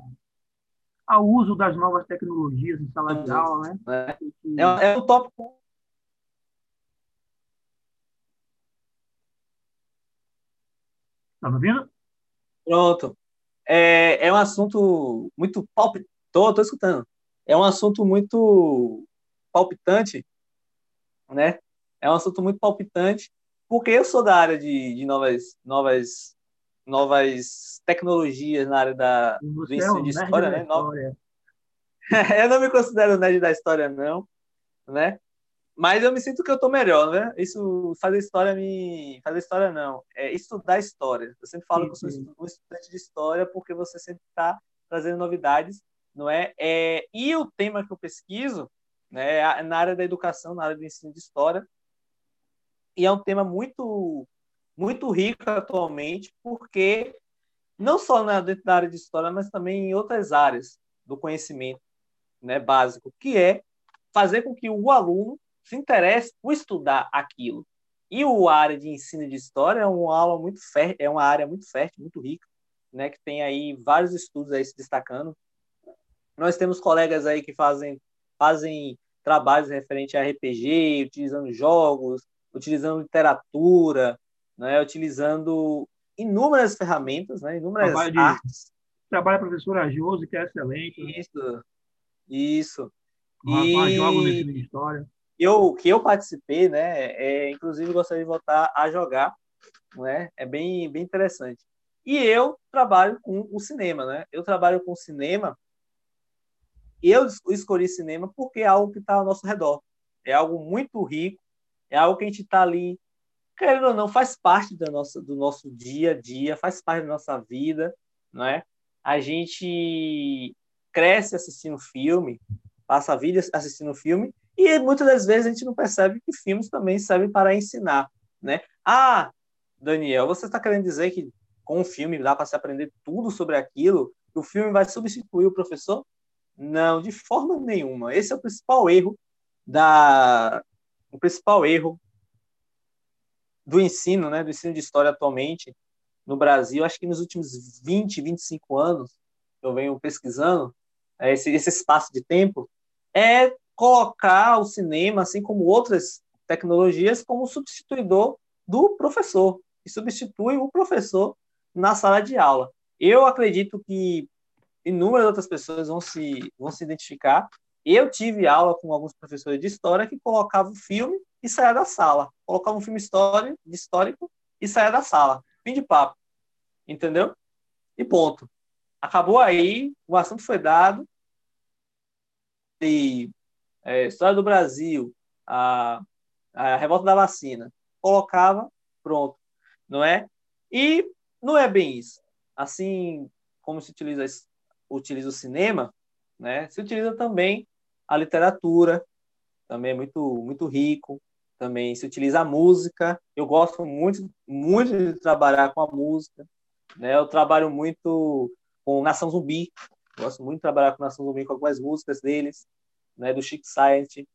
ao uso das novas tecnologias em sala de aula, né? É, é, é um tópico. Está me ouvindo? Pronto. É, é um assunto muito palpitante. Estou escutando. É um assunto muito palpitante né? É um assunto muito palpitante, porque eu sou da área de, de novas, novas, novas tecnologias na área da, do é ensino de história, né? História. eu não me considero nerd da história, não, né? Mas eu me sinto que eu tô melhor, né? Isso, fazer história me... Fazer história não, é estudar história. Eu sempre falo sim, que eu sou um estudante de história porque você sempre está trazendo novidades, não é? é? E o tema que eu pesquiso né, na área da educação, na área do ensino de história. E é um tema muito, muito rico atualmente, porque não só na, dentro da área de história, mas também em outras áreas do conhecimento né, básico, que é fazer com que o aluno se interesse por estudar aquilo. E o área de ensino de história é uma aula muito fértil, é uma área muito fértil, muito rica, né, que tem aí vários estudos aí se destacando. Nós temos colegas aí que fazem fazem trabalhos referentes a RPG, utilizando jogos, utilizando literatura, né, utilizando inúmeras ferramentas, né, inúmeras trabalho artes. De, trabalho professora Josi, que é excelente. Né? Isso, isso. E ensino de história. Eu, que eu participei, né, é, inclusive gostaria de voltar a jogar, né, é bem, bem interessante. E eu trabalho com o cinema, né, eu trabalho com cinema eu escolhi cinema porque é algo que está ao nosso redor. É algo muito rico, é algo que a gente está ali, querendo ou não, faz parte da nossa, do nosso dia a dia, faz parte da nossa vida, não é? A gente cresce assistindo filme, passa a vida assistindo filme, e muitas das vezes a gente não percebe que filmes também servem para ensinar, né? Ah, Daniel, você está querendo dizer que com um filme dá para se aprender tudo sobre aquilo? Que o filme vai substituir o professor? Não, de forma nenhuma. Esse é o principal erro da o principal erro do ensino, né, do ensino de história atualmente no Brasil, acho que nos últimos 20, 25 anos, eu venho pesquisando é, esse, esse espaço de tempo, é colocar o cinema, assim como outras tecnologias, como substituidor do professor, que substitui o professor na sala de aula. Eu acredito que inúmeras outras pessoas vão se, vão se identificar. Eu tive aula com alguns professores de história que colocavam o filme e saia da sala. Colocava um filme histórico, histórico e saia da sala. Fim de papo. Entendeu? E ponto. Acabou aí, o assunto foi dado. E é, história do Brasil, a, a revolta da vacina, colocava, pronto, não é? E não é bem isso. Assim como se utiliza, utiliza o cinema, né? Se utiliza também a literatura, também é muito, muito rico, também se utiliza a música. Eu gosto muito, muito de trabalhar com a música. Né? Eu trabalho muito com Nação Zumbi. Gosto muito de trabalhar com Nação Zumbi, com algumas músicas deles, né? do Chic Science.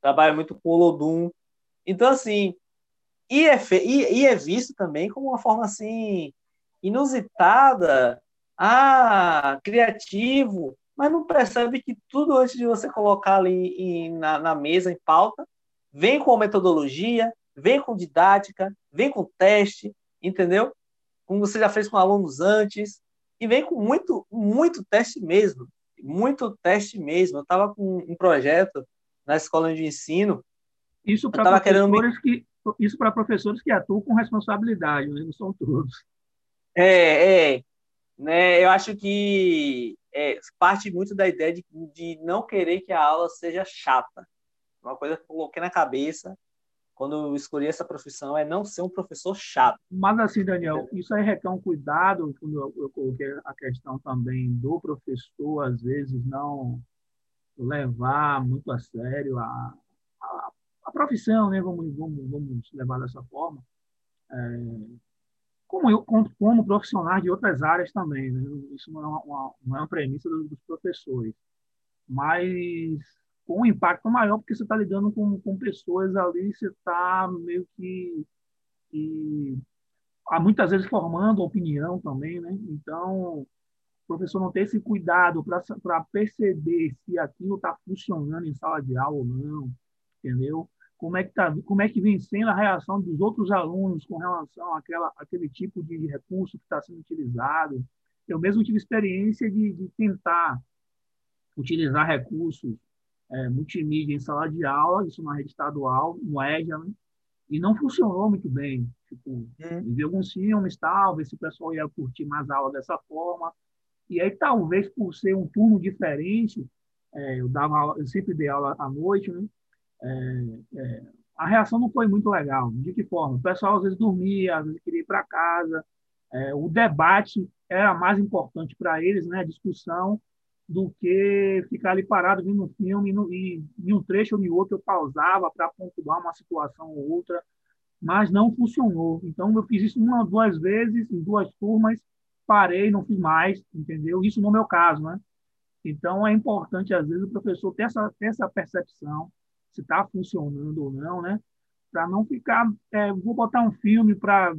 Trabalho muito com o Olodum. Então, assim, e é, fe... e, e é visto também como uma forma, assim, inusitada, ah, criativo, mas não percebe que tudo antes de você colocar ali em, na, na mesa, em pauta, vem com metodologia, vem com didática, vem com teste, entendeu? Como você já fez com alunos antes, e vem com muito, muito teste mesmo, muito teste mesmo. Eu estava com um projeto na escola de ensino. Isso para professores querendo... que isso para professores que atuam com responsabilidade, né? não são todos. É, é, né? Eu acho que é, parte muito da ideia de, de não querer que a aula seja chata. Uma coisa que eu coloquei na cabeça quando eu escolhi essa profissão é não ser um professor chato. Mas assim, Daniel, isso aí requer um cuidado, quando eu, eu coloquei a questão também do professor, às vezes, não levar muito a sério a, a, a profissão, né? Vamos, vamos, vamos levar dessa forma. É, como, eu, como, profissionais de outras áreas também, né? Isso não é uma, é uma premissa dos, dos professores. Mas com um impacto maior, porque você está lidando com, com pessoas ali, você está meio que, que muitas vezes formando opinião também, né? Então, o professor não tem esse cuidado para perceber se aquilo está funcionando em sala de aula ou não, entendeu? Como é que tá, como é que vem sendo a reação dos outros alunos com relação àquela, àquele tipo de recurso que está sendo utilizado? Eu mesmo tive experiência de, de tentar utilizar recursos é, multimídia em sala de aula, isso na rede estadual, no EJA, né? e não funcionou muito bem. Tipo, é. vi alguns filmes, tal, ver se o pessoal ia curtir mais a aula dessa forma. E aí, talvez por ser um turno diferente, é, eu dava eu sempre dei aula à noite, né? É, é, a reação não foi muito legal. De que forma? O pessoal às vezes dormia, às vezes queria ir para casa. É, o debate era mais importante para eles, né? A discussão do que ficar ali parado vendo um filme e, em um trecho ou em outro eu pausava para pontuar uma situação ou outra, mas não funcionou. Então eu fiz isso uma ou duas vezes, em duas turmas, parei, não fiz mais, entendeu? Isso no meu caso, né? Então é importante, às vezes, o professor ter essa, ter essa percepção, se está funcionando ou não, né? Para não ficar, é, vou botar um filme para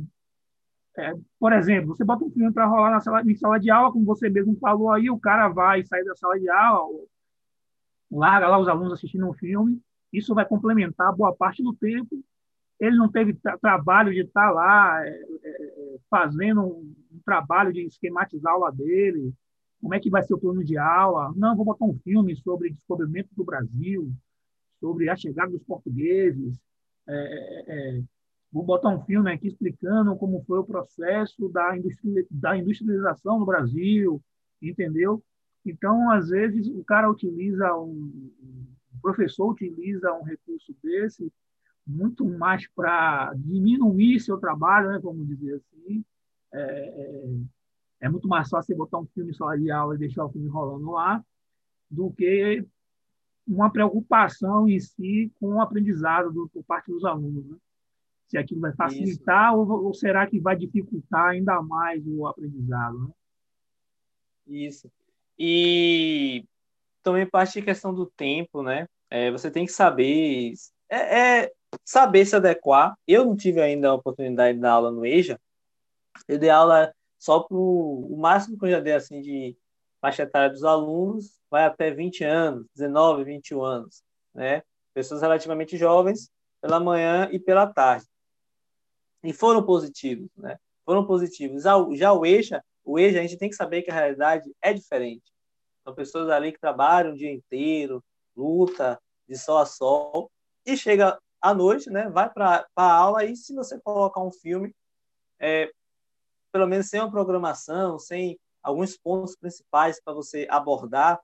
é, por exemplo, você bota um filme para rolar na sala, em sala de aula, como você mesmo falou aí, o cara vai sair da sala de aula, larga lá os alunos assistindo um filme, isso vai complementar boa parte do tempo. Ele não teve trabalho de estar tá lá é, é, é, fazendo um, um, trabalho de esquematizar a aula dele, como é que vai ser o plano de aula. Não, vou botar um filme sobre descobrimento do Brasil, sobre a chegada dos portugueses, é, é, é Vou botar um filme aqui explicando como foi o processo da, industri da industrialização no Brasil, entendeu? Então, às vezes, o cara utiliza, um, o professor utiliza um recurso desse muito mais para diminuir seu trabalho, né, vamos dizer assim. É, é, é, muito mais fácil você botar um filme só de aula e deixar o filme rolando lá, do que uma preocupação em si com o aprendizado do, por parte dos alunos. Né? se aquilo vai facilitar ou, ou, será que vai dificultar ainda mais o aprendizado. Né? Isso. E também parte da questão do tempo, né? É, você tem que saber. É, é, saber se adequar. Eu não tive ainda a oportunidade de dar aula no EJA. Eu dei aula só para o máximo que eu já dei assim de faixa etária dos alunos, vai até 20 anos, 19, 21 anos, né? Pessoas relativamente jovens, pela manhã e pela tarde. E foram positivos, né? Foram positivos. Já, o EJA, o EJA, a gente tem que saber que a realidade é diferente. São pessoas ali que trabalham o dia inteiro, luta de sol a sol, e chega à noite, né? Vai para a aula e se você colocar um filme, é, pelo menos sem uma programação, sem alguns pontos principais para você abordar,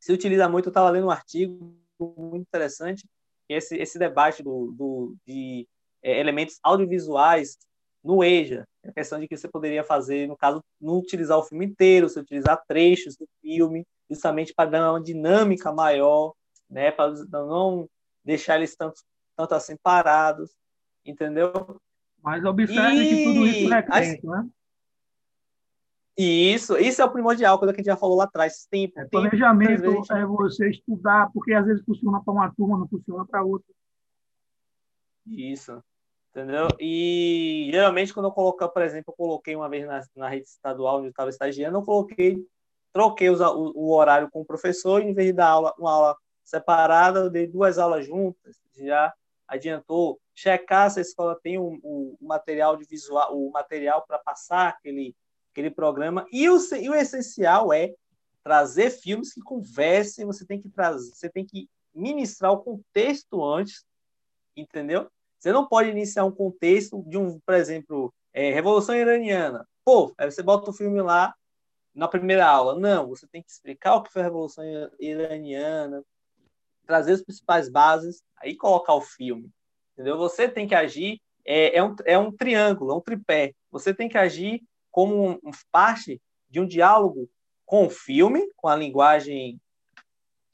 se utiliza muito. Eu estava lendo um artigo muito interessante, esse, esse debate do, do de é, elementos audiovisuais no EJA, a questão de que você poderia fazer, no caso, não utilizar o filme inteiro, você utilizar trechos do filme, justamente para dar uma dinâmica maior, né, para não deixar eles tanto, tanto assim parados, entendeu? Mas observe e... que tudo isso é crença, né? Isso, isso é o primordial, coisa que a gente já falou lá atrás. Tempo, é, planejamento tempo, é você estudar, porque às vezes funciona para uma turma, não funciona para outra. Isso, entendeu? E geralmente quando eu coloco, por exemplo, eu coloquei uma vez na, na rede estadual onde eu estava estagiando, eu coloquei, troquei os, o, o, horário com o professor, e em vez de dar aula, uma aula separada, eu dei duas aulas juntas, já adiantou checar se a escola tem o, o material de visual, o material para passar aquele aquele programa. E o, e o essencial é trazer filmes que conversem, você tem que trazer, você tem que ministrar o contexto antes, entendeu? Você não pode iniciar um contexto de um, por exemplo, é, Revolução Iraniana. Pô, aí você bota o filme lá na primeira aula. Não, você tem que explicar o que foi a Revolução Iraniana, trazer as principais bases, aí colocar o filme. Entendeu? Você tem que agir, é, é, um, é um triângulo, é um tripé. Você tem que agir como um, parte de um diálogo com o filme, com a linguagem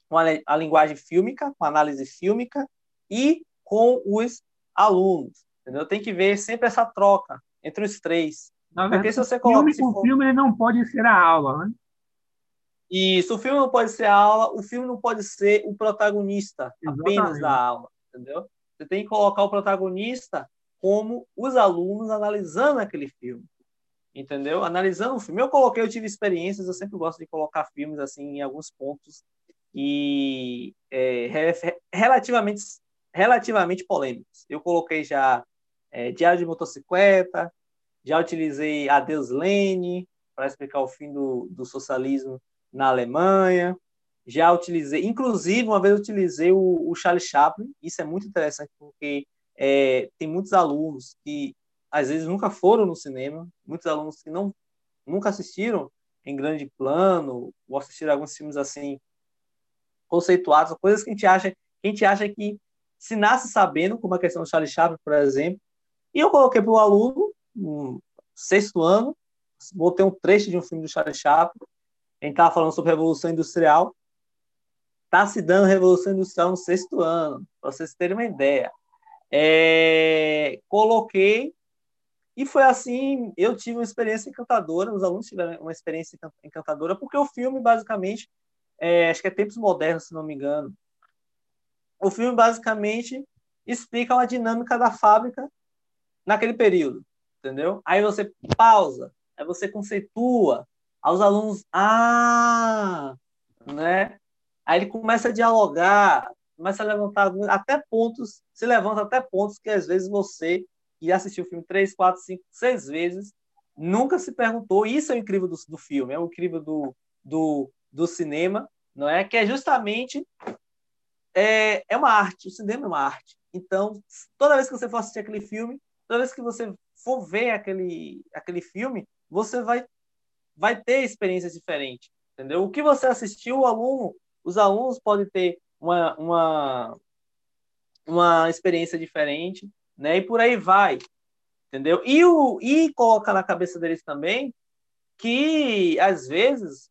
com a, a linguagem fílmica, com a análise fílmica e com os alunos. Entendeu? Tem que ver sempre essa troca entre os três. Na verdade, Porque se você coloca. Filme, for... O filme não pode ser a aula, né? Isso, o filme não pode ser a aula, o filme não pode ser o protagonista Exatamente. apenas da aula, entendeu? Você tem que colocar o protagonista como os alunos analisando aquele filme entendeu? Analisando o filme, eu coloquei, eu tive experiências, eu sempre gosto de colocar filmes assim em alguns pontos e é, relativamente relativamente polêmicos. Eu coloquei já é, Diário de Motocicleta, já utilizei Adeus Lene para explicar o fim do, do socialismo na Alemanha, já utilizei, inclusive uma vez utilizei o, o Charlie Chaplin, isso é muito interessante porque é, tem muitos alunos que às vezes nunca foram no cinema, muitos alunos que não nunca assistiram em grande plano, ou assistiram alguns filmes assim conceituados, coisas que a gente acha, que a gente acha que se nasce sabendo, como a questão do Charlie Chaplin, por exemplo. E eu coloquei para o aluno, no sexto ano, botei um trecho de um filme do Charlie Chaplin, a gente estava falando sobre Revolução Industrial, está se dando Revolução Industrial no sexto ano, para vocês terem uma ideia. É, coloquei e foi assim, eu tive uma experiência encantadora, os alunos tiveram uma experiência encantadora, porque o filme, basicamente, é, acho que é Tempos Modernos, se não me engano, o filme, basicamente, explica uma dinâmica da fábrica naquele período, entendeu? Aí você pausa, aí você conceitua, aí os alunos, ah, né? Aí ele começa a dialogar, começa a levantar até pontos, se levanta até pontos que às vezes você e assistiu o filme três, quatro, cinco, seis vezes, nunca se perguntou. Isso é o incrível do, do filme, é o incrível do, do, do cinema, não é? Que é justamente é, é uma arte. O cinema é uma arte. Então, toda vez que você for assistir aquele filme, toda vez que você for ver aquele, aquele filme, você vai, vai ter experiências diferentes, entendeu? O que você assistiu, o aluno, os alunos podem ter uma, uma, uma experiência diferente, né? E por aí vai, entendeu? E, o, e colocar na cabeça deles também que, às vezes,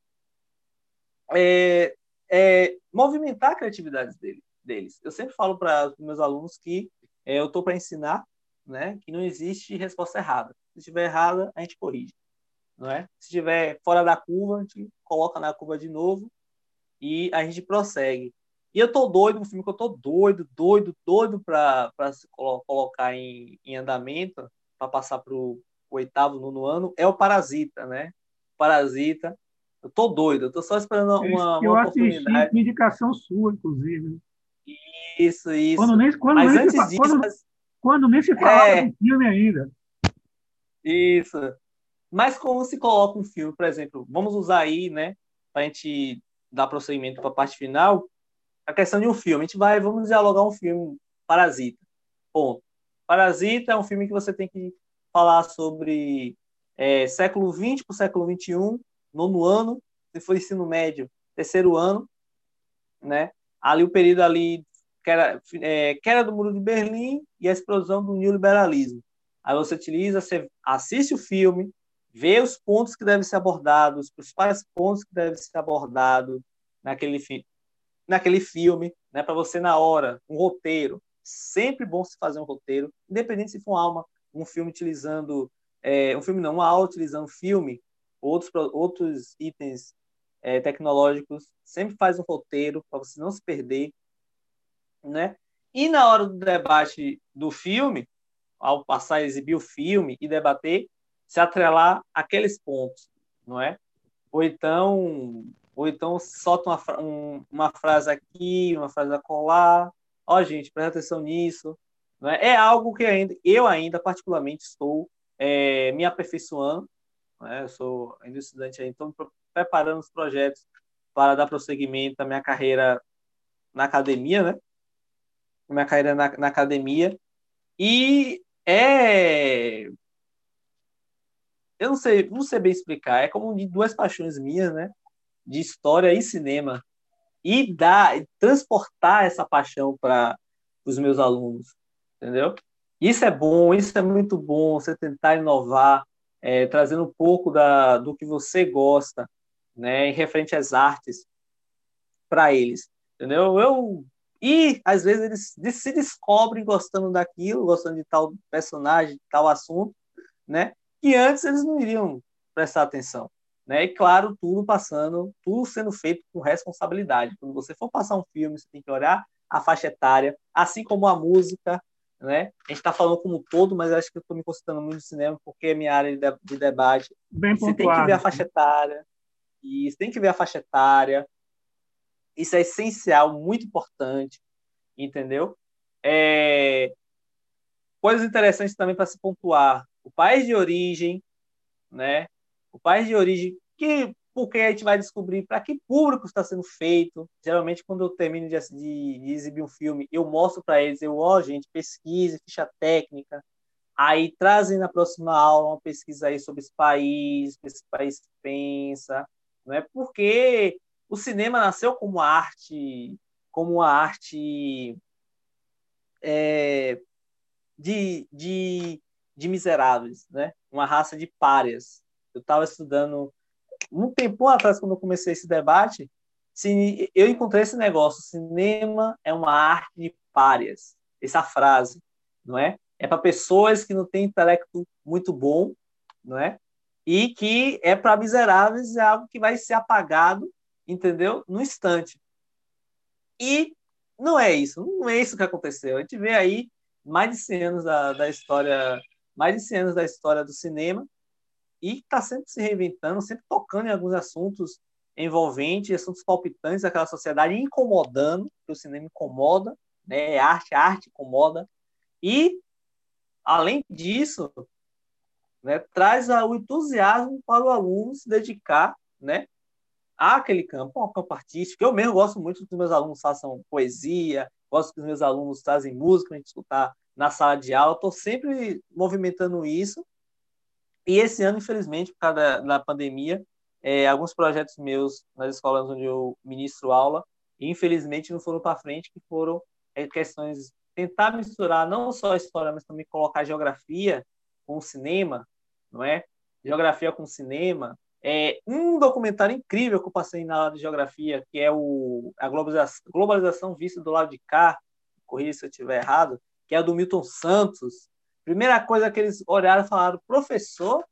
é, é movimentar a criatividade dele, deles. Eu sempre falo para meus alunos que é, eu estou para ensinar né, que não existe resposta errada. Se estiver errada, a gente corrige. Não é? Se estiver fora da curva, a gente coloca na curva de novo e a gente prossegue. E eu tô doido, um filme que eu tô doido, doido, doido para se colocar em, em andamento, para passar para o oitavo, nono ano, é o Parasita, né? Parasita. Eu tô doido, eu tô só esperando uma, eu uma oportunidade. Assisti, indicação sua, inclusive. Isso, isso. Quando nem, quando Mas nem antes se, disso, quando, quando nem se falava é... do filme ainda. Isso. Mas como se coloca um filme, por exemplo, vamos usar aí, né, para a gente dar prosseguimento para a parte final, a questão de um filme. A gente vai, vamos dialogar um filme, Parasita. Ponto. Parasita é um filme que você tem que falar sobre é, século XX para o século XXI, nono ano, se for ensino médio, terceiro ano, né? Ali o período ali que era, é, queda do muro de Berlim e a explosão do neoliberalismo. Aí você utiliza, você assiste o filme, vê os pontos que devem ser abordados, os principais pontos que devem ser abordados naquele, fi naquele filme, né, para você na hora, um roteiro. Sempre bom se fazer um roteiro, independente se for uma alma, um filme utilizando, é, um filme não, uma aula utilizando filme, outros, outros itens é, tecnológicos, sempre faz um roteiro para você não se perder, né? E na hora do debate do filme, ao passar a exibir o filme e debater, se atrelar aqueles pontos, não é? Ou então, ou então solta uma, um, uma frase aqui, uma frase acolá. Ó, oh, gente, presta atenção nisso. É? é algo que ainda, eu ainda particularmente estou é, me aperfeiçoando. Né? Eu sou ainda estudante, então preparando os projetos para dar prosseguimento à minha carreira na academia, né? Minha carreira na, na academia. E é eu não sei, não sei bem explicar, é como de duas paixões minhas, né? De história e cinema. E dar, transportar essa paixão para os meus alunos, entendeu? Isso é bom, isso é muito bom, você tentar inovar, é, trazendo um pouco da, do que você gosta, né, em referente às artes, para eles, entendeu? Eu e às vezes eles se descobrem gostando daquilo, gostando de tal personagem, de tal assunto, né? que antes eles não iriam prestar atenção. Né? E claro, tudo passando, tudo sendo feito com responsabilidade. Quando você for passar um filme, você tem que olhar a faixa etária, assim como a música, né? A gente está falando como um todo, mas acho que eu estou me concentrando muito no cinema porque é minha área de, de debate. Bem você tem que ver a faixa etária, e tem que ver a faixa etária. Isso é essencial, muito importante, entendeu? É... Coisas interessantes também para se pontuar o país de origem, né? O país de origem que porque a gente vai descobrir para que público está sendo feito. Geralmente, quando eu termino de, de, de exibir um filme, eu mostro para eles, eu, ó, oh, gente, pesquise, ficha técnica. Aí trazem na próxima aula uma pesquisa aí sobre esse país, que esse país pensa, não é? Porque o cinema nasceu como arte, como uma arte é, de, de de miseráveis, né? Uma raça de párias. Eu estava estudando um tempo atrás, quando eu comecei esse debate, eu encontrei esse negócio: cinema é uma arte de párias. Essa frase, não é? É para pessoas que não têm intelecto muito bom, não é? E que é para miseráveis, é algo que vai ser apagado, entendeu? No instante. E não é isso, não é isso que aconteceu. A gente vê aí mais de 100 anos da, da história mais de 100 anos da história do cinema e está sempre se reinventando, sempre tocando em alguns assuntos envolventes, assuntos palpitantes daquela sociedade, incomodando, porque o cinema incomoda, né? É arte, arte incomoda. E, além disso, né, traz o entusiasmo para o aluno se dedicar né, àquele campo, ao campo artístico. Eu mesmo gosto muito que os meus alunos façam poesia, gosto que os meus alunos trazem música para a gente escutar na sala de aula, estou sempre movimentando isso. E esse ano, infelizmente, por causa da, da pandemia, é, alguns projetos meus nas escolas onde eu ministro aula, infelizmente não foram para frente, que foram é, questões tentar misturar não só a história, mas também colocar geografia com cinema, não é? Geografia com cinema. É um documentário incrível que eu passei na aula de geografia, que é o a globalização, globalização vista do lado de cá. Corrija se eu estiver errado que é a do Milton Santos. Primeira coisa que eles olharam e falaram, professor,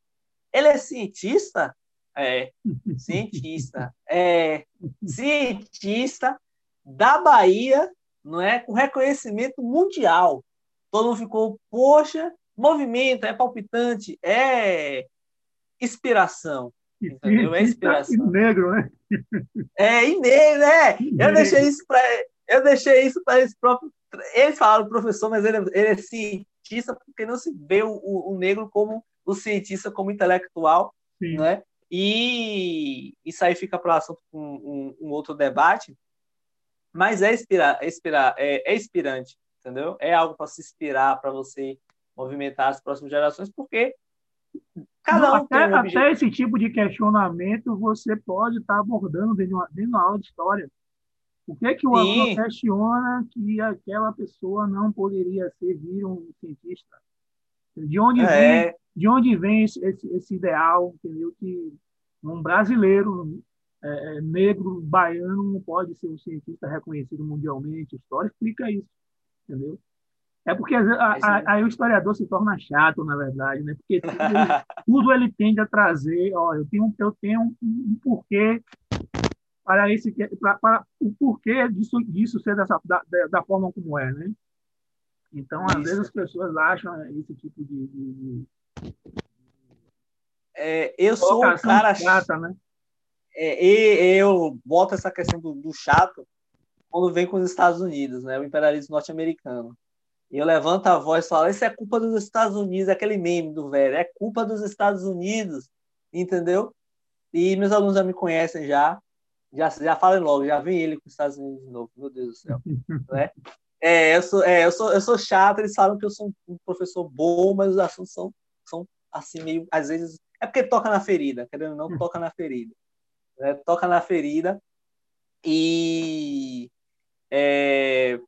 ele é cientista? É, cientista. É, cientista, da Bahia, não é, com reconhecimento mundial. Todo mundo ficou, poxa, movimento, é palpitante, é inspiração. Entendeu? É inspiração. negro, né? É, e negro, né? Eu deixei isso para eu deixei isso para esse próprio. Ele fala professor, mas ele, ele é cientista porque não se vê o, o, negro como o cientista, como intelectual, Sim. né? E isso aí fica para assunto um, um, um, outro debate, mas é inspirar, é, inspirar, é, é inspirante, entendeu? É algo para se inspirar, para você movimentar as próximas gerações, porque cada um até, um até esse tipo de questionamento você pode estar abordando dentro de uma, dentro de uma aula de história. O que é que o aluno questiona que aquela pessoa não poderia ser vir um cientista? De onde é. vem, de onde vem esse, esse, ideal, entendeu? Que um brasileiro é, é, negro, baiano, não pode ser um cientista reconhecido mundialmente. A história explica isso, entendeu? É porque aí o historiador se torna chato, na verdade, né? Porque tudo ele, tudo ele tende a trazer, ó, eu tenho, eu tenho um, um porquê para esse para, para o porquê disso disso ser dessa da, da forma como é, né? Então, às Isso. vezes as pessoas acham esse tipo de, de, de é, eu sou um cara chata, né? É, e, eu boto essa questão do, do, chato quando vem com os Estados Unidos, né? O imperialismo norte-americano. E eu levanto a voz e falo: Isso é culpa dos Estados Unidos, aquele meme do velho, é culpa dos Estados Unidos, entendeu? E meus alunos já me conhecem já, já, já falem logo, já vem ele com os Estados Unidos de novo, meu Deus do céu. né? É, eu sou, é, eu sou, eu sou chato, eles falam que eu sou um professor bom, mas os assuntos são, são assim, meio, às vezes, é porque toca na ferida, querendo ou não, hum. toca na ferida. Né? Toca na ferida e é,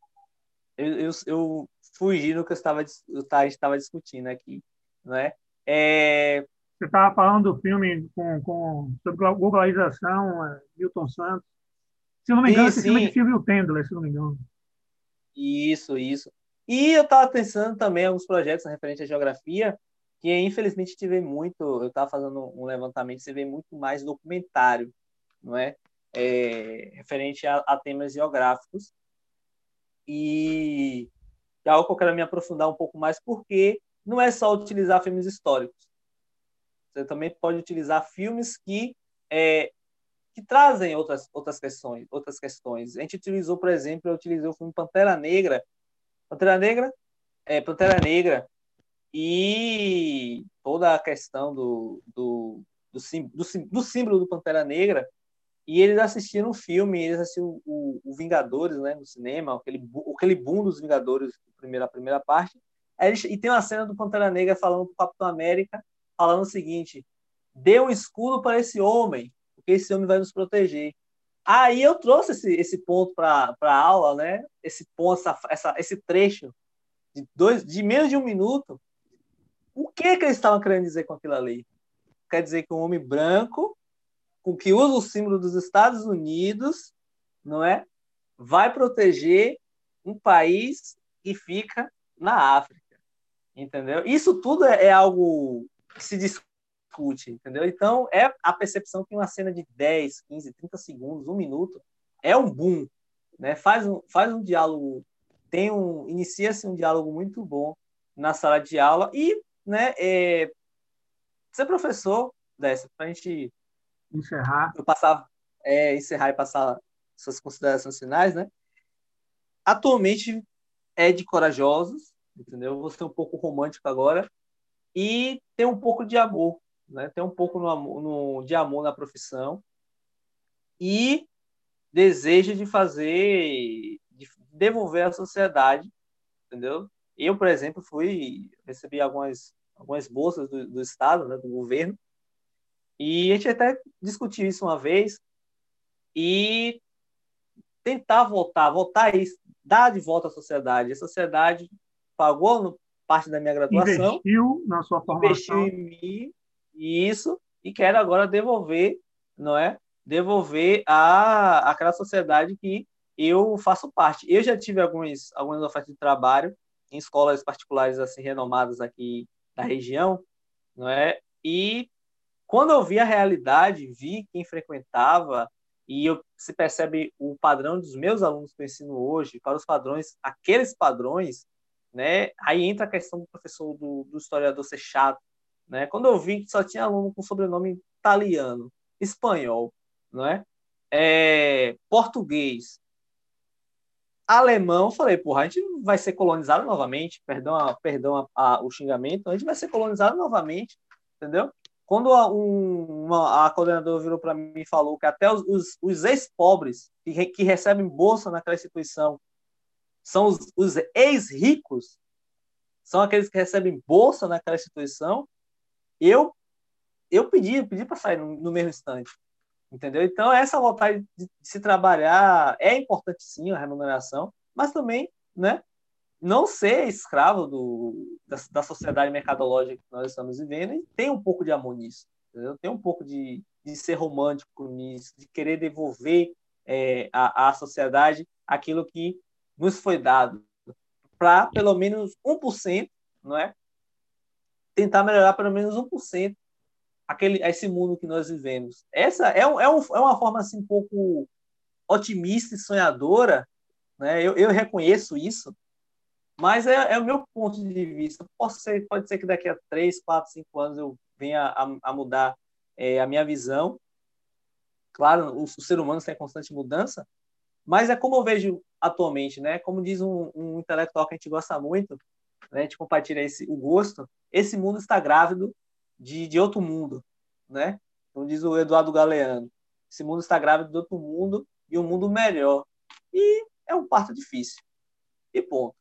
eu, eu, eu fugi no que eu estava, eu estava discutindo aqui, né? É, você estava falando do filme com, com, sobre globalização, é, Milton Santos. Se não me engano, esse filme é de Silvio Tendler, se não me engano. Isso, isso. E eu estava pensando também em alguns projetos referente à geografia, que infelizmente tive muito, eu estava fazendo um levantamento, você vê muito mais documentário, não é? é referente a, a, temas geográficos. E é algo que eu quero me aprofundar um pouco mais, porque não é só utilizar filmes históricos. Você também pode utilizar filmes que é, que trazem outras outras questões, outras questões. A gente utilizou, por exemplo, eu utilizei o filme Pantera Negra, Pantera Negra, é Pantera Negra. E toda a questão do do, do, do, do símbolo do Pantera Negra. E eles assistiram o filme, eles assistiram o, o Vingadores, né, no cinema, aquele aquele boom dos Vingadores, primeira a primeira parte. Eles, e tem uma cena do Pantera Negra falando pro Capitão América falando o seguinte: dê um escudo para esse homem, porque esse homem vai nos proteger. Aí eu trouxe esse, esse ponto para a aula, né? Esse ponto, essa, essa, esse trecho de, dois, de menos de um minuto. O que, que eles estavam querendo dizer com aquilo ali? Quer dizer que um homem branco, com que usa o símbolo dos Estados Unidos, não é? Vai proteger um país que fica na África. Entendeu? Isso tudo é, é algo se discute, entendeu? Então, é a percepção que uma cena de 10, 15, 30 segundos, um minuto, é um boom, né? Faz um, faz um diálogo, tem um, inicia-se um diálogo muito bom na sala de aula e, né, é, ser professor dessa, para a gente encerrar, eu passar, é, encerrar e passar suas considerações finais, né? Atualmente é de corajosos, entendeu? Vou ser um pouco romântico agora, e ter um pouco de amor, né? ter um pouco no, no, de amor na profissão e desejo de fazer, de devolver à sociedade, entendeu? Eu, por exemplo, fui, recebi algumas, algumas bolsas do, do Estado, né, do governo, e a gente até discutiu isso uma vez, e tentar voltar, voltar isso, dar de volta à sociedade. A sociedade pagou parte da minha graduação. Investiu na sua formação. Investiu em mim, isso, e quero agora devolver, não é? Devolver a aquela sociedade que eu faço parte. Eu já tive alguns, algumas ofertas de trabalho em escolas particulares assim renomadas aqui da região, não é? E quando eu vi a realidade, vi quem frequentava e eu, se percebe o padrão dos meus alunos que eu ensino hoje, para os padrões, aqueles padrões, né? Aí entra a questão do professor, do, do historiador ser chato, né? Quando eu vi que só tinha aluno com sobrenome italiano, espanhol, não é? é português, alemão, eu falei, porra, a gente vai ser colonizado novamente, perdão, a, perdão a, a, o xingamento, a gente vai ser colonizado novamente, entendeu? Quando a, um, a coordenadora virou para mim e falou que até os, os, os ex-pobres que, que, recebem bolsa naquela instituição são os, os ex-ricos, são aqueles que recebem bolsa naquela instituição, eu eu pedi, eu pedi para sair no, no mesmo instante. Entendeu? Então, essa vontade de, se trabalhar é importante sim, a remuneração, mas também, né, não ser escravo do, da, da sociedade mercadológica que nós estamos vivendo e ter um pouco de amor nisso, entendeu? Ter um pouco de, de ser romântico nisso, de querer devolver é, à, à sociedade aquilo que nos foi dado, para pelo menos 1%, não é? Tentar melhorar pelo menos 1% aquele, esse mundo que nós vivemos. Essa é, um, é, um, é uma forma assim, um pouco otimista e sonhadora, né? eu, eu reconheço isso, mas é, é, o meu ponto de vista. Ser, pode ser que daqui a três, quatro, cinco anos eu venha a, a mudar é, a minha visão. Claro, o, o, ser humano está em constante mudança, mas é como eu vejo atualmente, né? Como diz um, um intelectual que a gente gosta muito, né? a gente compartilha esse, o gosto, esse mundo está grávido de, de outro mundo, né? Como diz o Eduardo Galeano, esse mundo está grávido de outro mundo e um mundo melhor. E é um parto difícil. E ponto.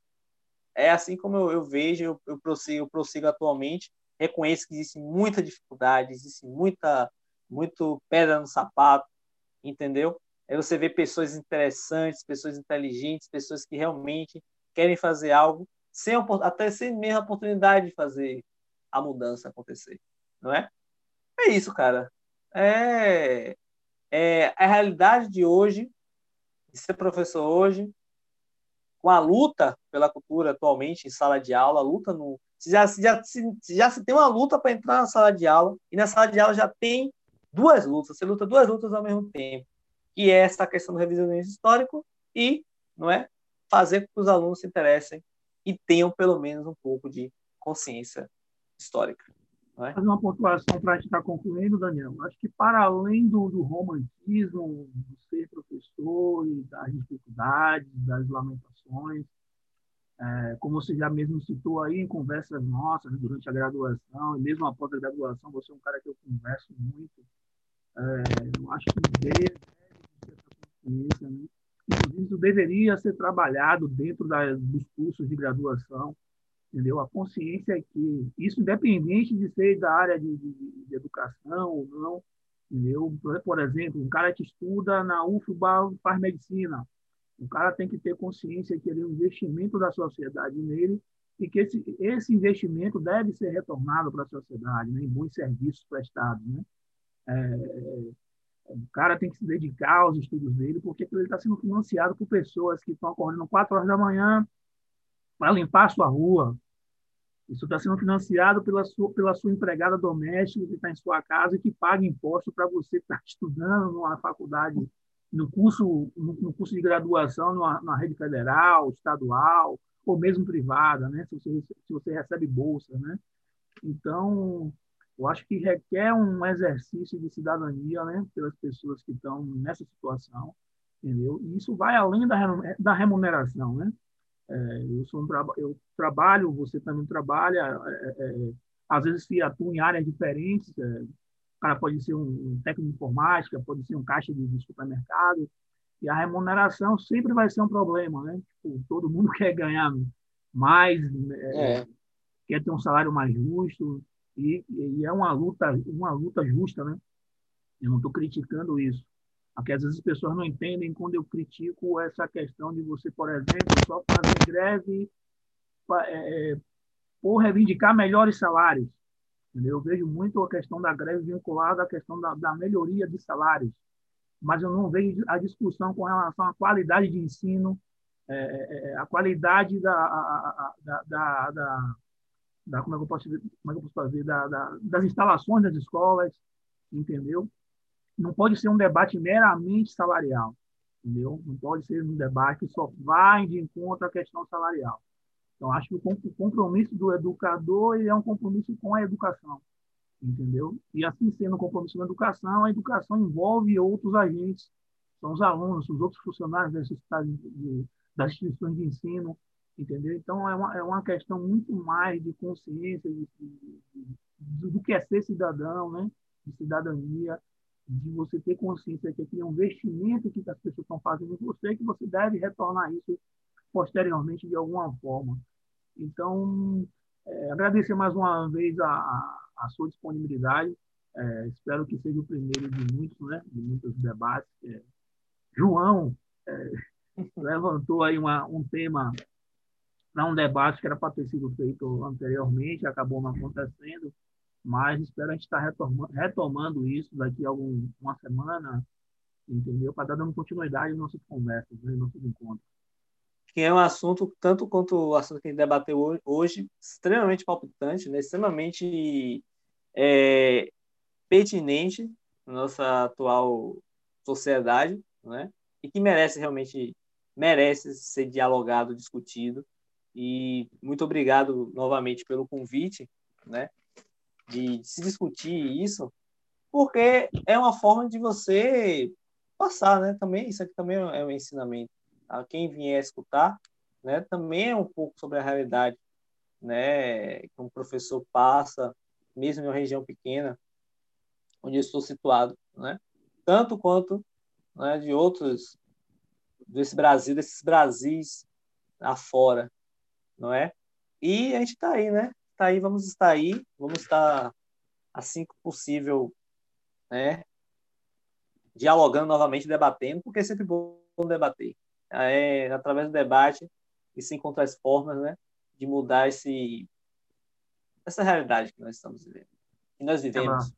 É assim como eu, eu vejo, eu, eu, prossigo, eu prossigo atualmente. Reconheço que existe muita dificuldade, existe muita muito pedra no sapato, entendeu? Aí você vê pessoas interessantes, pessoas inteligentes, pessoas que realmente querem fazer algo sem até sem mesmo a oportunidade de fazer a mudança acontecer, não é? É isso, cara. É, é a realidade de hoje, de ser professor hoje, com a luta pela cultura atualmente em sala de aula, a luta no. Já, já, já se tem uma luta para entrar na sala de aula, e na sala de aula já tem duas lutas, você luta duas lutas ao mesmo tempo, que é essa questão do revisionismo histórico e não é fazer com que os alunos se interessem e tenham pelo menos um pouco de consciência histórica. É? Fazer uma pontuação para a gente estar concluindo, Daniel. Acho que para além do, do romantismo, do ser professor e das dificuldades, das lamentações, é, como você já mesmo citou aí em conversas nossas durante a graduação e mesmo após a graduação, você é um cara que eu converso muito. É, eu acho que deve, consciência, né? Isso deveria ser trabalhado dentro da, dos cursos de graduação entendeu? A consciência é que isso independente de ser da área de, de, de educação ou não, entendeu? Por exemplo, um cara que estuda na UFBA faz medicina, o cara tem que ter consciência que ele é um investimento da sociedade nele e que esse, esse investimento deve ser retornado para a sociedade, né, em bons serviços prestados, né? É, o cara tem que se dedicar aos estudos dele, porque ele está sendo financiado por pessoas que estão acordando 4 horas da manhã para limpar a sua rua, isso está sendo financiado pela sua, pela sua empregada doméstica que está em sua casa e que paga imposto para você estar tá estudando numa faculdade, no curso, no, curso de graduação, numa, numa, rede federal, estadual, ou mesmo privada, né? se, você, se você recebe bolsa. Né? Então, eu acho que requer um exercício de cidadania né? pelas pessoas que estão nessa situação. Entendeu? E isso vai além da remuneração. Né? É, eu, sou um eu trabalho, você também trabalha, é, é, é às vezes se atua em áreas diferentes. É, o cara pode ser um técnico de informática, pode ser um caixa de, de supermercado, e a remuneração sempre vai ser um problema, né? Tipo, todo mundo quer ganhar mais, é, quer ter um salário mais justo, e, e, é uma luta, uma luta justa, né? Eu não estou criticando isso. Porque às vezes as pessoas não entendem quando eu critico essa questão de você, por exemplo, só fazer greve é, é, por reivindicar melhores salários. Eu vejo muito a questão da greve vinculada à questão da, da melhoria de salários, mas eu não vejo a discussão com relação à qualidade de ensino, é, é, é a qualidade da, a, da, da, da, da, como é que eu posso, como é que eu posso fazer, da, da, das instalações das escolas, entendeu? não pode ser um debate meramente salarial, entendeu? Não pode ser um debate que só vai de encontro à questão salarial. Então, acho que o compromisso do educador é um compromisso com a educação, entendeu? E assim sendo um compromisso com a educação, a educação envolve outros agentes, são os alunos, os outros funcionários das, das instituições de ensino, entendeu? Então, é uma, é uma questão muito mais de consciência de, de, de, do que é ser cidadão, né? de cidadania, de você ter consciência que aqui é um investimento que as pessoas estão fazendo em você, que você deve retornar isso posteriormente de alguma forma. Então, é, agradecer mais uma vez a, a, sua disponibilidade. É, espero que seja o primeiro de muitos, né, de muitos debates. É, João é, levantou aí uma, um tema para um debate que era para ter sido feito anteriormente, acabou não acontecendo mas espero a gente estar retomando, retomando isso daqui a algum, uma semana, entendeu? Para dar dando continuidade às nossas conversas, né? nossos encontros. Que é um assunto, tanto quanto o assunto que a gente debateu hoje, extremamente palpitante, né? extremamente é, pertinente na nossa atual sociedade, né? e que merece realmente merece ser dialogado, discutido. E muito obrigado novamente pelo convite, né? de se discutir isso, porque é uma forma de você passar, né? Também isso aqui também é um ensinamento a quem vier escutar, né? Também é um pouco sobre a realidade, né? Que um professor passa, mesmo em uma região pequena, onde eu estou situado, né? Tanto quanto né, de outros desse Brasil, desses Brasis afora, não é? E a gente está aí, né? tá aí, vamos estar aí, vamos estar assim que possível, né, dialogando novamente, debatendo, porque é sempre bom debater. É através do debate e se encontrar as formas, né, de mudar esse essa realidade que nós estamos vivendo, que nós vivemos.